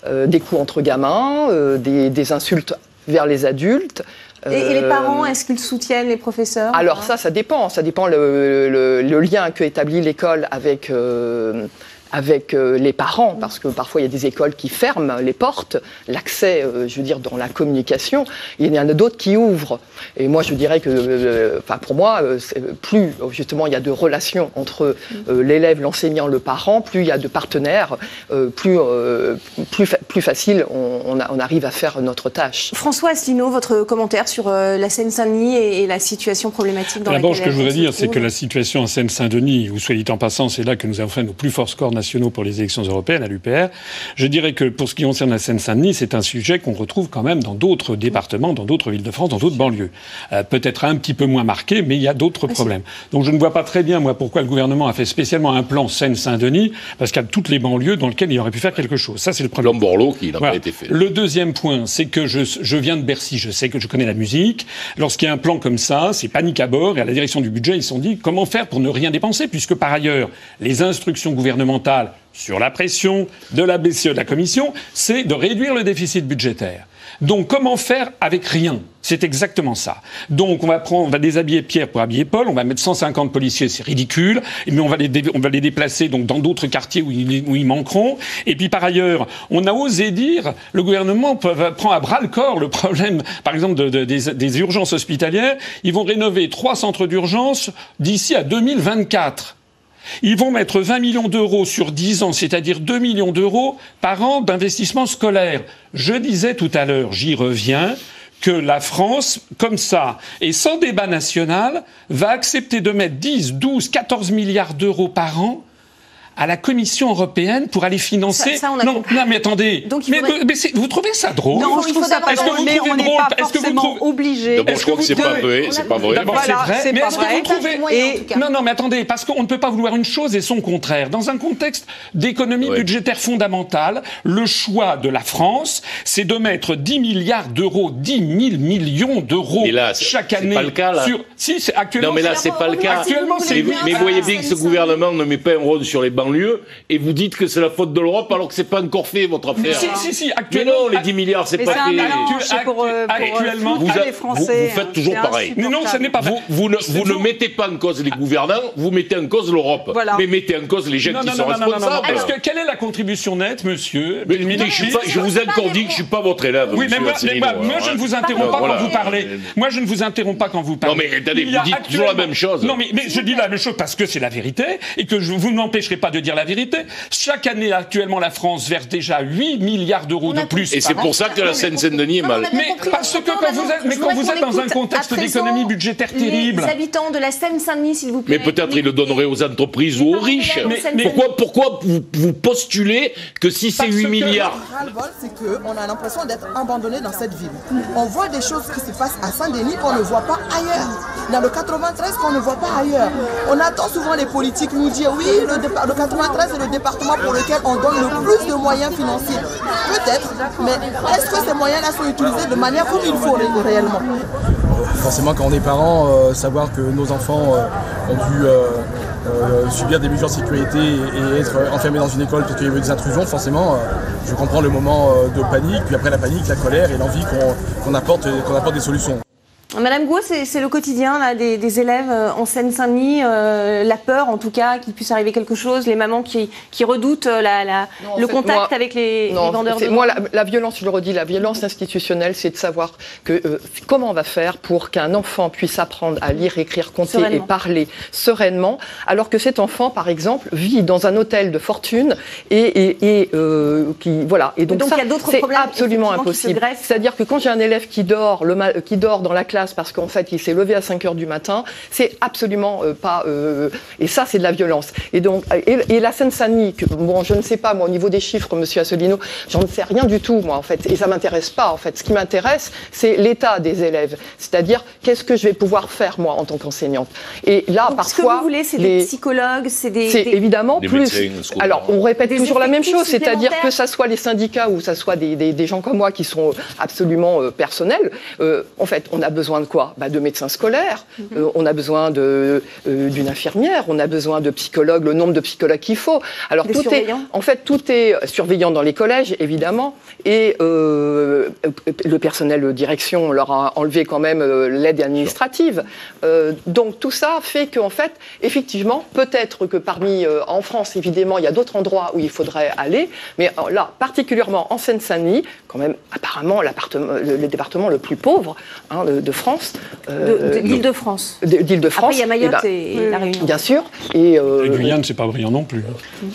des coups entre gamins, des, des insultes vers les adultes. Et, les parents, est-ce qu'ils soutiennent les professeurs Alors ça, ça dépend. Ça dépend le, le, lien que établit l'école avec, avec euh, les parents, parce que parfois il y a des écoles qui ferment les portes, l'accès, euh, je veux dire, dans la communication, il y en a d'autres qui ouvrent. Et moi, je dirais que, euh, enfin, pour moi, plus justement il y a de relations entre l'élève, l'enseignant, le parent, plus il y a de partenaires, plus, plus, plus facile on, on, arrive à faire notre tâche. François Asselineau, votre commentaire sur la Seine-Saint-Denis et, la situation problématique dans D'abord, laquelle ce que je voudrais dire, c'est que la situation en Seine-Saint-Denis, vous soyez dit en passant, c'est là que nous avons fait nos plus forts scores pour les élections européennes à l'UPR. Je dirais que pour ce qui concerne la Seine-Saint-Denis, c'est un sujet qu'on retrouve quand même dans d'autres départements, dans d'autres villes de France, dans d'autres banlieues. Euh, peut-être un petit peu moins marqué, mais il y a d'autres problèmes. Donc je ne vois pas très bien, moi, pourquoi le gouvernement a fait spécialement un plan Seine-Saint-Denis, parce qu'il y a toutes les banlieues dans lesquelles il aurait pu faire quelque chose. Ça, c'est le premier. Plan Borloo qui n'a pas été fait. Le deuxième point, c'est que je, je viens de Bercy, je sais que je connais la musique. Lorsqu'il y a un plan comme ça, c'est panique à bord, et à la direction du budget, ils se sont dit comment faire pour ne rien dépenser, puisque par ailleurs, les instructions gouvernementales sur la pression de la BCE, de la Commission, c'est de réduire le déficit budgétaire. Donc comment faire avec rien? C'est exactement ça. Donc on va prendre, on va déshabiller Pierre pour habiller Paul, on va mettre 150 policiers, c'est ridicule, mais on va les, déplacer donc dans d'autres quartiers où ils, manqueront. Et puis par ailleurs, on a osé dire, le gouvernement prend à bras le corps le problème, par exemple, de, des, des urgences hospitalières. Ils vont rénover trois centres d'urgence d'ici à 2024. Ils vont mettre 20 millions d'euros sur 10 ans, c'est-à-dire 2 millions d'euros par an d'investissement scolaire. Je disais tout à l'heure, j'y reviens, que la France, comme ça, et sans débat national, va accepter de mettre 10, 12, 14 milliards d'euros par an à la Commission européenne pour aller financer. Ça, non, non, mais attendez. mais, vous trouvez ça drôle? Non, je trouve ça pas drôle, mais on n'est pas forcément obligé. D'abord, je crois que c'est pas vrai. C'est pas vrai. D'abord, c'est vrai. Mais est-ce que vous trouvez Non, non, mais attendez, parce qu'on ne peut pas vouloir une chose et son contraire. Dans un contexte d'économie budgétaire fondamentale, le choix de la France, c'est de mettre 10 milliards d'euros, 10 000 millions d'euros chaque année. C'est pas le cas là. Si, c'est actuellement. Non, mais là, c'est pas le cas. Actuellement, c'est. Mais vous voyez bien que ce gouvernement ne met pas un rôle sur les bancs lieu et vous dites que c'est la faute de l'Europe alors que c'est pas encore fait votre affaire. Si, si, si, actuellement. Mais non, les 10 milliards, c'est pas fait. Pour, euh, actuellement, vous, vous, faites toujours pareil. Mais non, ce n'est pas Vous, vous, ne, vous ne, mettez pas en cause les gouvernants, vous mettez en cause l'Europe. Voilà. Mais mettez en cause les gens qui sont responsables. Parce que quelle est la contribution nette, monsieur? Mais, Je vous ai encore dit que je suis pas votre élève. Oui, mais moi, je ne vous interromps pas quand vous parlez. Moi, je ne vous interromps pas quand vous parlez. Non, mais attendez, vous dites toujours la même chose. Non, mais je dis la même chose parce que c'est la vérité et que vous ne m'empêcherez pas de dire la vérité chaque année, actuellement, la France verse déjà 8 milliards d'euros de plus. Et c'est pour ça que la Seine-Saint-Denis est mal. Mais parce que quand vous êtes, mais quand vous êtes dans un contexte d'économie budgétaire terrible. Les habitants de la Seine-Saint-Denis, s'il vous plaît. Mais peut-être ils le donneraient aux entreprises ou aux riches. Mais, pourquoi, pourquoi vous, postulez que si c'est 8 milliards c'est qu'on a l'impression d'être abandonné dans cette ville. On voit des choses qui se passent à Saint-Denis qu'on ne voit pas ailleurs. Dans le 93 qu'on ne voit pas ailleurs. On attend souvent les politiques nous dire oui, le, le 93 c'est le département pour lequel on donne le plus de moyens financiers. Peut-être, mais est-ce que ces moyens-là sont utilisés de manière comme il faut réellement? Forcément, quand on est parent, euh, savoir que nos enfants euh, ont dû euh, subir des mesures de sécurité et, être enfermés dans une école parce qu'il y a eu des intrusions, forcément, je comprends le moment de panique, puis après la panique, la colère et l'envie qu'on apporte, qu'on apporte des solutions. Madame Gou, c'est le quotidien là, des, élèves euh, en Seine-Saint-Denis, euh, la peur en tout cas qu'il puisse arriver quelque chose, les mamans qui, redoutent euh, la, le contact avec les, vendeurs de Moi, la, violence, je le redis, la violence institutionnelle, c'est de savoir que, comment on va faire pour qu'un enfant puisse apprendre à lire, écrire, compter et parler sereinement, alors que cet enfant, par exemple, vit dans un hôtel de fortune et, et, qui voilà. Et donc, donc ça, c'est absolument impossible. C'est-à-dire que quand j'ai un élève qui dort, le, qui dort dans la classe parce qu'en fait, il s'est levé à 5 heures du matin. C'est absolument euh, pas. Euh, et ça, c'est de la violence. Et donc, et, la Seine-Saint-Denis, bon, je ne sais pas, moi, au niveau des chiffres, monsieur Asselineau, j'en ne sais rien du tout, moi, en fait. Et ça m'intéresse pas, en fait. Ce qui m'intéresse, c'est l'état des élèves. C'est-à-dire, qu'est-ce que je vais pouvoir faire, moi, en tant qu'enseignante? Et là, parfois. Ce que vous voulez, c'est des psychologues, c'est des. C'est évidemment plus. Alors, on répète toujours la même chose, c'est-à-dire que ça soit les syndicats ou ça soit des, des, gens comme moi qui sont absolument euh, personnels. en fait, on a besoin de quoi bah, De médecins scolaires, mhm. euh, on a besoin euh, d'une infirmière, on a besoin de psychologues, le nombre de psychologues qu'il faut. Alors tout est, en fait, tout est surveillant dans les collèges, évidemment, et euh, le personnel de direction leur a enlevé quand même l'aide administrative. donc tout ça fait qu'en fait, effectivement, peut-être que parmi, en France, évidemment, il y a d'autres endroits où il faudrait aller, mais là, particulièrement en Seine-Saint-Denis, quand même, apparemment, le, le, département le plus pauvre hein, de, de France. Euh, D'Île-de-France. D'Île-de-France. Après, il y a Mayotte eh ben, et, La Réunion. Bien sûr. Et, euh, Guyane, c'est pas brillant non plus.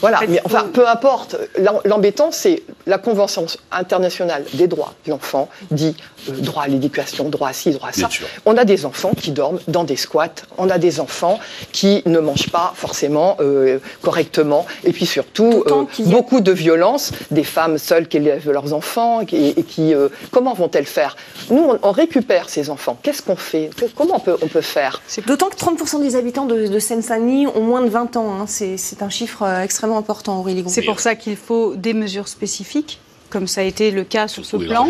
Voilà, mais enfin, peu importe. L'embêtant, c'est la Convention internationale des droits de l'enfant dit euh, droit à l'éducation, droit à ci, droit à ça. On a des enfants qui dorment dans des squats, on a des enfants qui ne mangent pas forcément euh, correctement, et puis surtout beaucoup de violence, des femmes seules qui élèvent leurs enfants, et, qui comment vont-elles faire? Nous, on récupère ces enfants Qu'est-ce qu'on fait Comment on peut, on peut faire D'autant que 30% des habitants de, Seine-Saint-Denis ont moins de 20 ans. Hein. C'est un chiffre euh, extrêmement important, Aurélie C'est pour ça qu'il faut des mesures spécifiques comme ça a été le cas sur ce plan,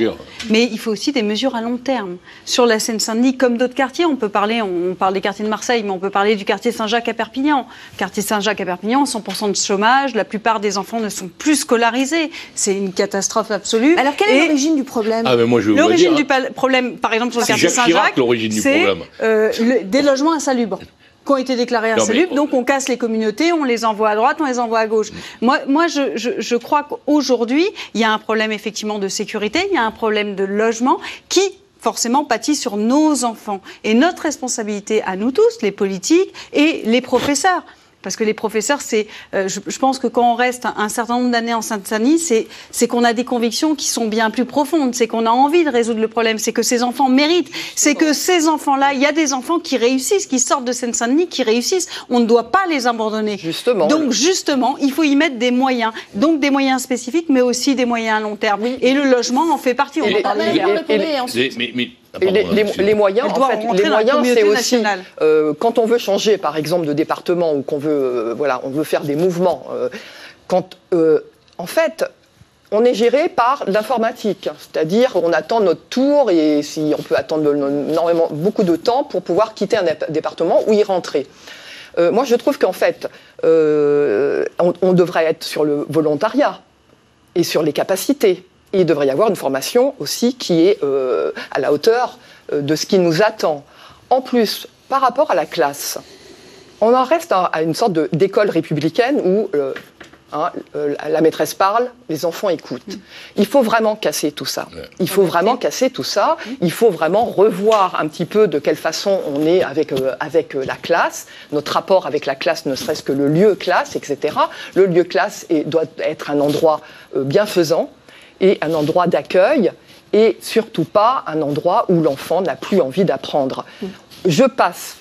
mais il faut aussi des mesures à long terme. Sur la Seine-Saint-Denis, comme d'autres quartiers, on peut parler, on parle des quartiers de Marseille, mais on peut parler du quartier Saint-Jacques à Perpignan. Quartier Saint-Jacques à Perpignan, 100% de chômage, la plupart des enfants ne sont plus scolarisés. C'est une catastrophe absolue. Alors quelle est l'origine du problème ah, L'origine du problème, par exemple, sur le quartier Saint-Jacques, c'est euh, des logements insalubres qui ont été déclarés insalubres. Donc on casse les communautés, on les envoie à droite, on les envoie à gauche. Moi, moi je, je, crois qu'aujourd'hui, il y a un problème effectivement de sécurité, il y a un problème de logement qui forcément pâtit sur nos enfants. Et notre responsabilité à nous tous, les politiques et les professeurs, parce que les professeurs, c'est, euh, je, pense que quand on reste un, certain nombre d'années en Seine-Saint-Denis, c'est, qu'on a des convictions qui sont bien plus profondes. C'est qu'on a envie de résoudre le problème. C'est que ces enfants méritent. C'est que ces enfants-là, il y a des enfants qui réussissent, qui sortent de Seine-Saint-Denis, qui réussissent. On ne doit pas les abandonner. Justement. Donc justement, il faut y mettre des moyens. Donc des moyens spécifiques, mais aussi des moyens à long terme. Et le logement en fait partie. On va parler. Mais, les, moyens, en fait, les moyens, c'est aussi euh, quand on veut changer, par exemple, de département ou qu'on veut, euh, voilà, on veut faire des mouvements. Euh, quand, en fait, on est géré par l'informatique, c'est-à-dire on attend notre tour et si on peut attendre énormément, beaucoup de temps pour pouvoir quitter un département ou y rentrer. moi, je trouve qu'en fait, on devrait être sur le volontariat et sur les capacités il devrait y avoir une formation aussi qui est euh, à la hauteur euh, de ce qui nous attend. En plus, par rapport à la classe, on en reste à, une sorte d'école républicaine où euh, hein, la maîtresse parle, les enfants écoutent. Il faut vraiment casser tout ça. Il faut vraiment casser tout ça. Il faut vraiment revoir un petit peu de quelle façon on est avec, avec la classe, notre rapport avec la classe, ne serait-ce que le lieu classe, etc. Le lieu classe doit être un endroit bienfaisant, et un endroit d'accueil et surtout pas un endroit où l'enfant n'a plus envie d'apprendre. Je passe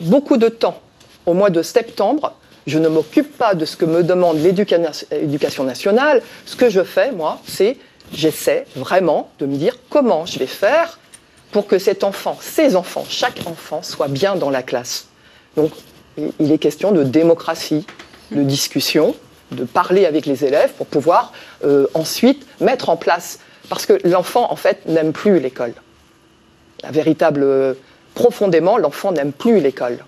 beaucoup de temps au mois de septembre. Je ne m'occupe pas de ce que me demande l'éducation nationale. Ce que je fais, moi, c'est j'essaie vraiment de me dire comment je vais faire pour que cet enfant, ces enfants, chaque enfant soit bien dans la classe. Donc, il est question de démocratie, de discussion, de parler avec les élèves pour pouvoir euh, ensuite mettre en place. Parce que l'enfant, en fait, n'aime plus l'école. La véritable. Euh, profondément, l'enfant n'aime plus l'école.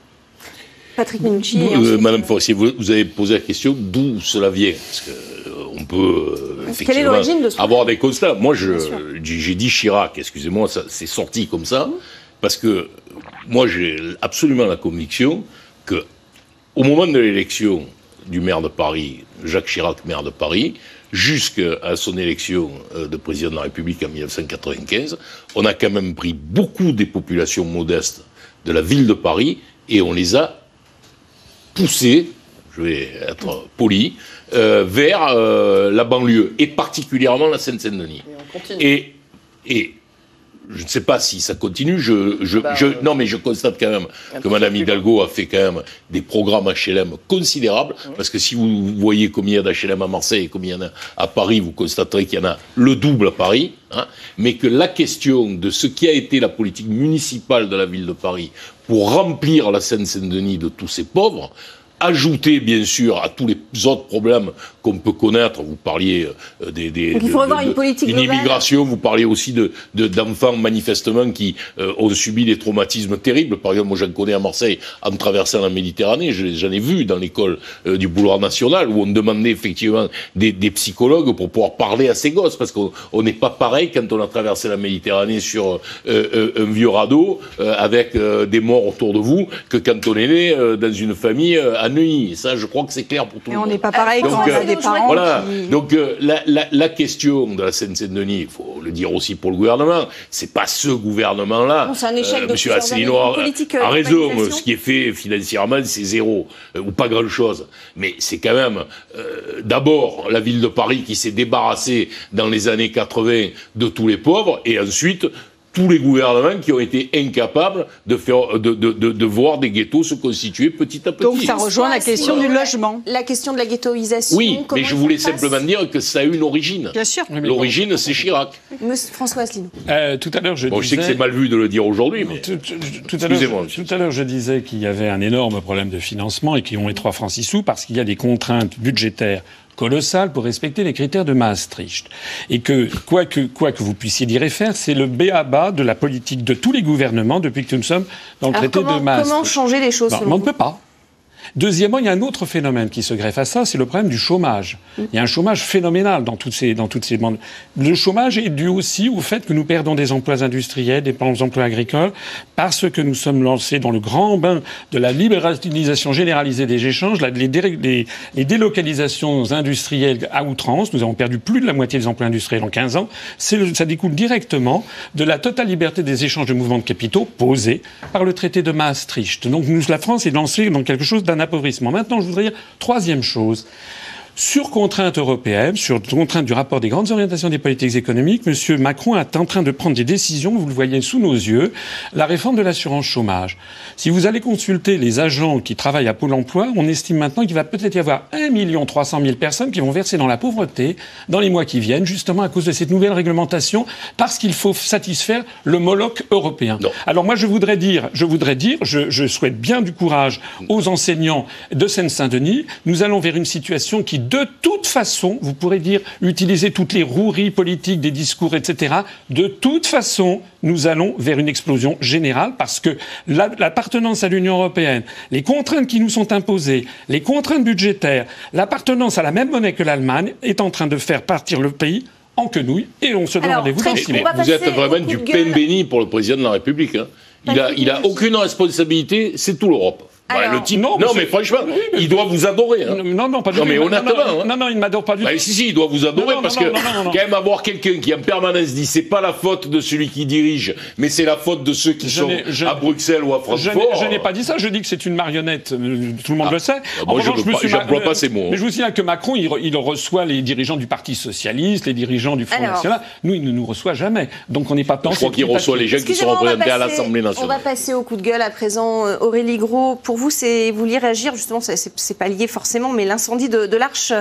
Patrick Minucci. Euh, Madame Forestier, vous, avez posé la question d'où cela vient? Parce qu'on peut effectivement avoir des constats. Moi, j'ai dit Chirac, excusez-moi, c'est sorti comme ça, parce que moi, j'ai absolument la conviction que au moment de l'élection du maire de Paris, Jacques Chirac, maire de Paris, jusqu'à son élection euh, de président de la République en 1995, on a quand même pris beaucoup des populations modestes de la ville de Paris et on les a poussées, je vais être poli, euh, vers euh, la banlieue et particulièrement la Seine-Saint-Denis. Et, et je ne sais pas si ça continue. Je, je, bah, je, non, mais je constate quand même que Madame Hidalgo a fait quand même des programmes HLM considérables. Parce que si vous voyez combien il y a d'HLM à Marseille et combien il y en a à Paris, vous constaterez qu'il y en a le double à Paris. Hein, mais que la question de ce qui a été la politique municipale de la ville de Paris pour remplir la Seine-Saint-Denis de tous ces pauvres, ajouter bien sûr à tous les autres problèmes qu'on peut connaître. Vous parliez euh, des, des il faut avoir une politique une immigration. Vous parliez aussi de d'enfants manifestement qui euh, ont subi des traumatismes terribles. Par exemple, moi j'en connais à Marseille en traversant la Méditerranée. J'en ai vu dans l'école euh, du boulevard national où on demandait effectivement des, des, psychologues pour pouvoir parler à ces gosses parce qu'on n'est pas pareil quand on a traversé la Méditerranée sur un vieux radeau avec des morts autour de vous que quand on est né dans une famille à Neuilly. Ça, je crois que c'est clair pour tout le monde. on n'est pas pareil quand on a des parents voilà. Donc euh, la, la, la, question de la Seine-Saint-Denis, il faut le dire aussi pour le gouvernement, c'est pas ce gouvernement-là. C'est un échec euh, Monsieur Asselineau a, a raison. Ce qui est fait financièrement, c'est zéro euh, ou pas grand-chose. Mais c'est quand même d'abord la ville de Paris qui s'est débarrassée dans les années 80 de tous les pauvres, et ensuite tous les gouvernements qui ont été incapables de, faire, de, de, de, voir des ghettos se constituer petit à petit. Donc ça rejoint la question du logement. La question de la ghettoisation. Oui, mais je voulais simplement dire que ça a eu une origine. Bien sûr. L'origine, c'est Chirac. Monsieur François Asselineau. Euh, tout à l'heure, je bon, Je sais que c'est mal vu de le dire aujourd'hui, mais... Tout, tout, à l'heure, je disais qu'il y avait un énorme problème de financement et qu'ils ont les trois francs six sous parce qu'il y a des contraintes budgétaires colossal pour respecter les critères de Maastricht. Et que, quoi que, quoi que vous puissiez dire et faire, c'est le B.A.B.A. de la politique de tous les gouvernements depuis que nous sommes dans le traité de Maastricht. Comment changer les choses On ne peut pas. Deuxièmement, il y a un autre phénomène qui se greffe à ça, c'est le problème du chômage. Il y a un chômage phénoménal dans toutes ces, dans toutes ces demandes. Le chômage est dû aussi au fait que nous perdons des emplois industriels, des emplois agricoles, parce que nous sommes lancés dans le grand bain de la libéralisation généralisée des échanges, les, les, délocalisations industrielles à outrance. Nous avons perdu plus de la moitié des emplois industriels en 15 ans. ça découle directement de la totale liberté des échanges de mouvements de capitaux posés par le traité de Maastricht. Donc nous, la France est lancée dans quelque chose d'un appauvrissement. Maintenant, je voudrais dire troisième chose. Sur contrainte européenne, sur contrainte du rapport des grandes orientations des politiques économiques, M. Macron est en train de prendre des décisions, vous le voyez sous nos yeux, la réforme de l'assurance chômage. Si vous allez consulter les agents qui travaillent à Pôle emploi, on estime maintenant qu'il va peut-être y avoir 1 million 300 000 personnes qui vont verser dans la pauvreté dans les mois qui viennent, justement à cause de cette nouvelle réglementation, parce qu'il faut satisfaire le Moloch européen. Alors moi, je voudrais dire, je voudrais dire, je, je souhaite bien du courage aux enseignants de Seine-Saint-Denis. Nous allons vers une situation qui de toute façon, vous pourrez dire, utiliser toutes les roueries politiques des discours, etc. De toute façon, nous allons vers une explosion générale parce que l'appartenance à l'Union européenne, les contraintes qui nous sont imposées, les contraintes budgétaires, l'appartenance à la même monnaie que l'Allemagne est en train de faire partir le pays en quenouille et on se donne rendez-vous dans Vous êtes vraiment du pain béni pour le président de la République. Hein. Il n'a il a aucune responsabilité, c'est tout l'Europe. Bah, le type, non, mais franchement, il doit vous adorer. Hein. Non, non, pas du tout. Non, mais honnêtement. Non, non, non, il m'adore pas du bah, tout. Si, si, il doit vous adorer parce que quand même avoir quelqu'un qui en permanence dit c'est pas la faute de celui qui dirige, mais c'est la faute de ceux qui sont à Bruxelles ou à Francfort. Je n'ai pas dit ça. Je dis que c'est une marionnette. Euh, tout le monde ah. le sait. Ah, moi, je n'emploie pas, ces mots. Mais je vous signale que Macron, il, reçoit les dirigeants du Parti socialiste, les dirigeants du Front national. Nous, il ne nous reçoit jamais. Donc, on n'est pas tant. Je crois qu'il reçoit les gens qui sont représentés à l'Assemblée nationale. On va passer au coup de gueule à présent. Euh, Aurélie Gros, pour vous, c'est vous réagir justement, c'est pas lié forcément, mais l'incendie de, l'Arche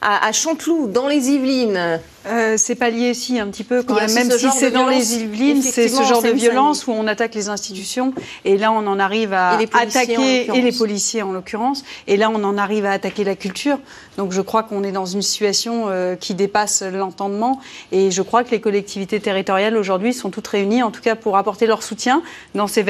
à Chanteloup, dans les Yvelines. Euh, c'est pas lié si un petit peu quand même, même si c'est dans les Yvelines, c'est ce genre de violence où on attaque les institutions. Et là on en arrive à attaquer et les policiers en l'occurrence. Et là on en arrive à attaquer la culture. Donc je crois qu'on est dans une situation euh, qui dépasse l'entendement. Et je crois que les collectivités territoriales aujourd'hui sont toutes réunies en tout cas pour apporter leur soutien dans ces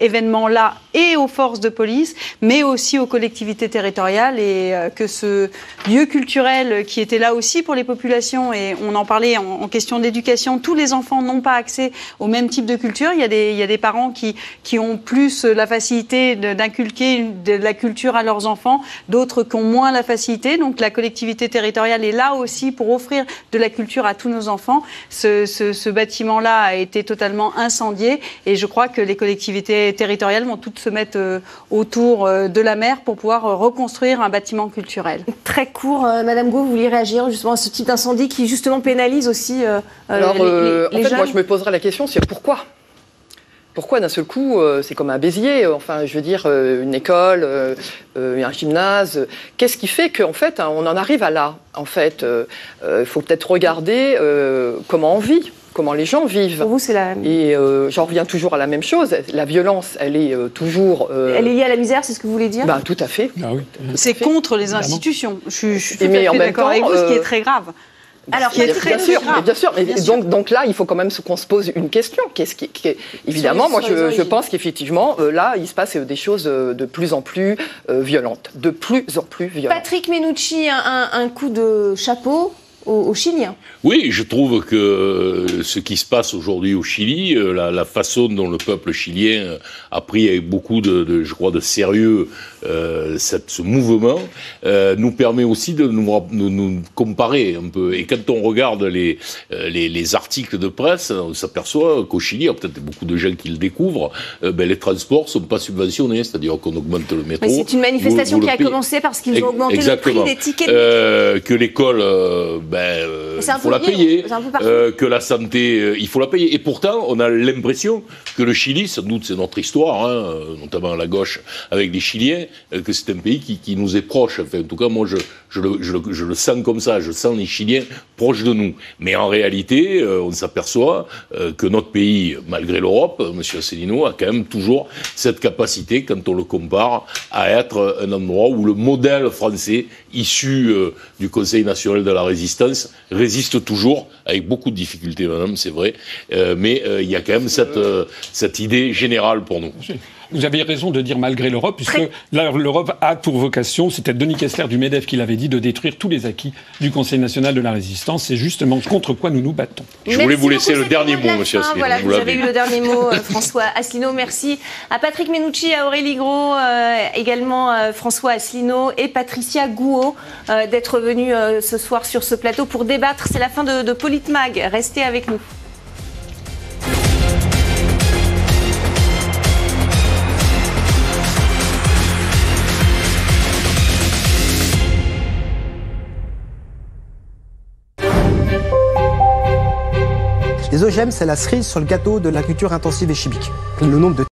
événements-là et aux forces de police, mais aussi aux collectivités territoriales. Et euh, que ce lieu culturel qui était là aussi pour les populations et on en parlait en, question d'éducation, tous les enfants n'ont pas accès au même type de culture. Il y a des, parents qui, ont plus la facilité d'inculquer de, la culture à leurs enfants, d'autres qui ont moins la facilité. Donc la collectivité territoriale est là aussi pour offrir de la culture à tous nos enfants. Ce, ce, bâtiment-là a été totalement incendié et je crois que les collectivités territoriales vont toutes se mettre euh, autour euh, de la mer pour pouvoir euh, reconstruire un bâtiment culturel. Très court, Madame Gau, vous vouliez réagir justement à ce type d'incendie qui justement justement pénalise aussi euh, euh, Alors, les, euh, en fait, moi, je me poserais la question, c'est pourquoi? Pourquoi d'un seul coup, c'est comme un bézier, enfin, je veux dire, une école, un gymnase. Qu'est-ce qui fait qu'en fait, hein, on en arrive à là? En fait, il faut peut-être regarder comment on vit comment les gens vivent. Pour vous, c'est la... Et j'en reviens toujours à la même chose. La violence, elle est toujours... Elle est liée à la misère, c'est ce que vous voulez dire? Bah, Tout à fait. Ah c'est contre les institutions. Je, suis tout mais à fait d'accord avec vous, ce qui est très grave. Alors, qui est très bien, sûr, bien sûr, mais donc, donc là, il faut quand même qu'on se pose une question. Qu'est-ce qui, évidemment, moi, je, je, pense qu'effectivement, euh, là, il se passe des choses euh, de plus en plus euh, violentes, de plus en plus violentes. Patrick Menucci, un, un coup de chapeau au, Chili. Oui, je trouve que euh, ce qui se passe aujourd'hui au Chili, euh, la, la, façon dont le peuple chilien a pris avec beaucoup de, de je crois, de sérieux euh, cette, ce mouvement, euh, nous permet aussi de nous, nous, nous, comparer un peu. Et quand on regarde les, euh, les, les articles de presse, on s'aperçoit qu'au Chili, il y a peut-être beaucoup de gens qui le découvrent, ben, les transports sont pas subventionnés, c'est-à-dire qu'on augmente le métro. C'est une manifestation qui a commencé parce qu'ils ont augmenté le prix des tickets de que l'école ben, il faut la payer. que la santé, il faut la payer. Et pourtant, on a l'impression que le Chili, sans doute c'est notre histoire, hein, notamment à la gauche avec les Chiliens, que c'est un pays qui, qui, nous est proche. Enfin, en tout cas, moi, je, je, le, je, le, je, le, sens comme ça. Je sens les Chiliens proches de nous. Mais en réalité, on s'aperçoit que notre pays, malgré l'Europe, M. Asselineau, a quand même toujours cette capacité, quand on le compare, à être un endroit où le modèle français, issu euh, du Conseil national de la résistance, résiste toujours, avec beaucoup de difficultés, madame, c'est vrai, euh, mais euh, il y a quand même cette, cette idée générale pour nous. Vous avez raison de dire malgré l'Europe, puisque l'Europe a pour vocation, c'était Denis Kessler du MEDEF qui l'avait dit, de détruire tous les acquis du Conseil national de la résistance. C'est justement contre quoi nous nous battons. Je voulais vous laisser le dernier mot, monsieur Asselineau. Voilà, vous, avez eu le dernier mot, euh, François Asselineau. Merci à Patrick Menucci, à Aurélie Gros, euh, également euh, François Asselineau et Patricia Gouault d'être venus ce soir sur ce plateau pour débattre. C'est la fin de, de Politmag. Restez avec nous. Les OGM, c'est la cerise sur le gâteau de l'agriculture intensive et chimique. Le nombre de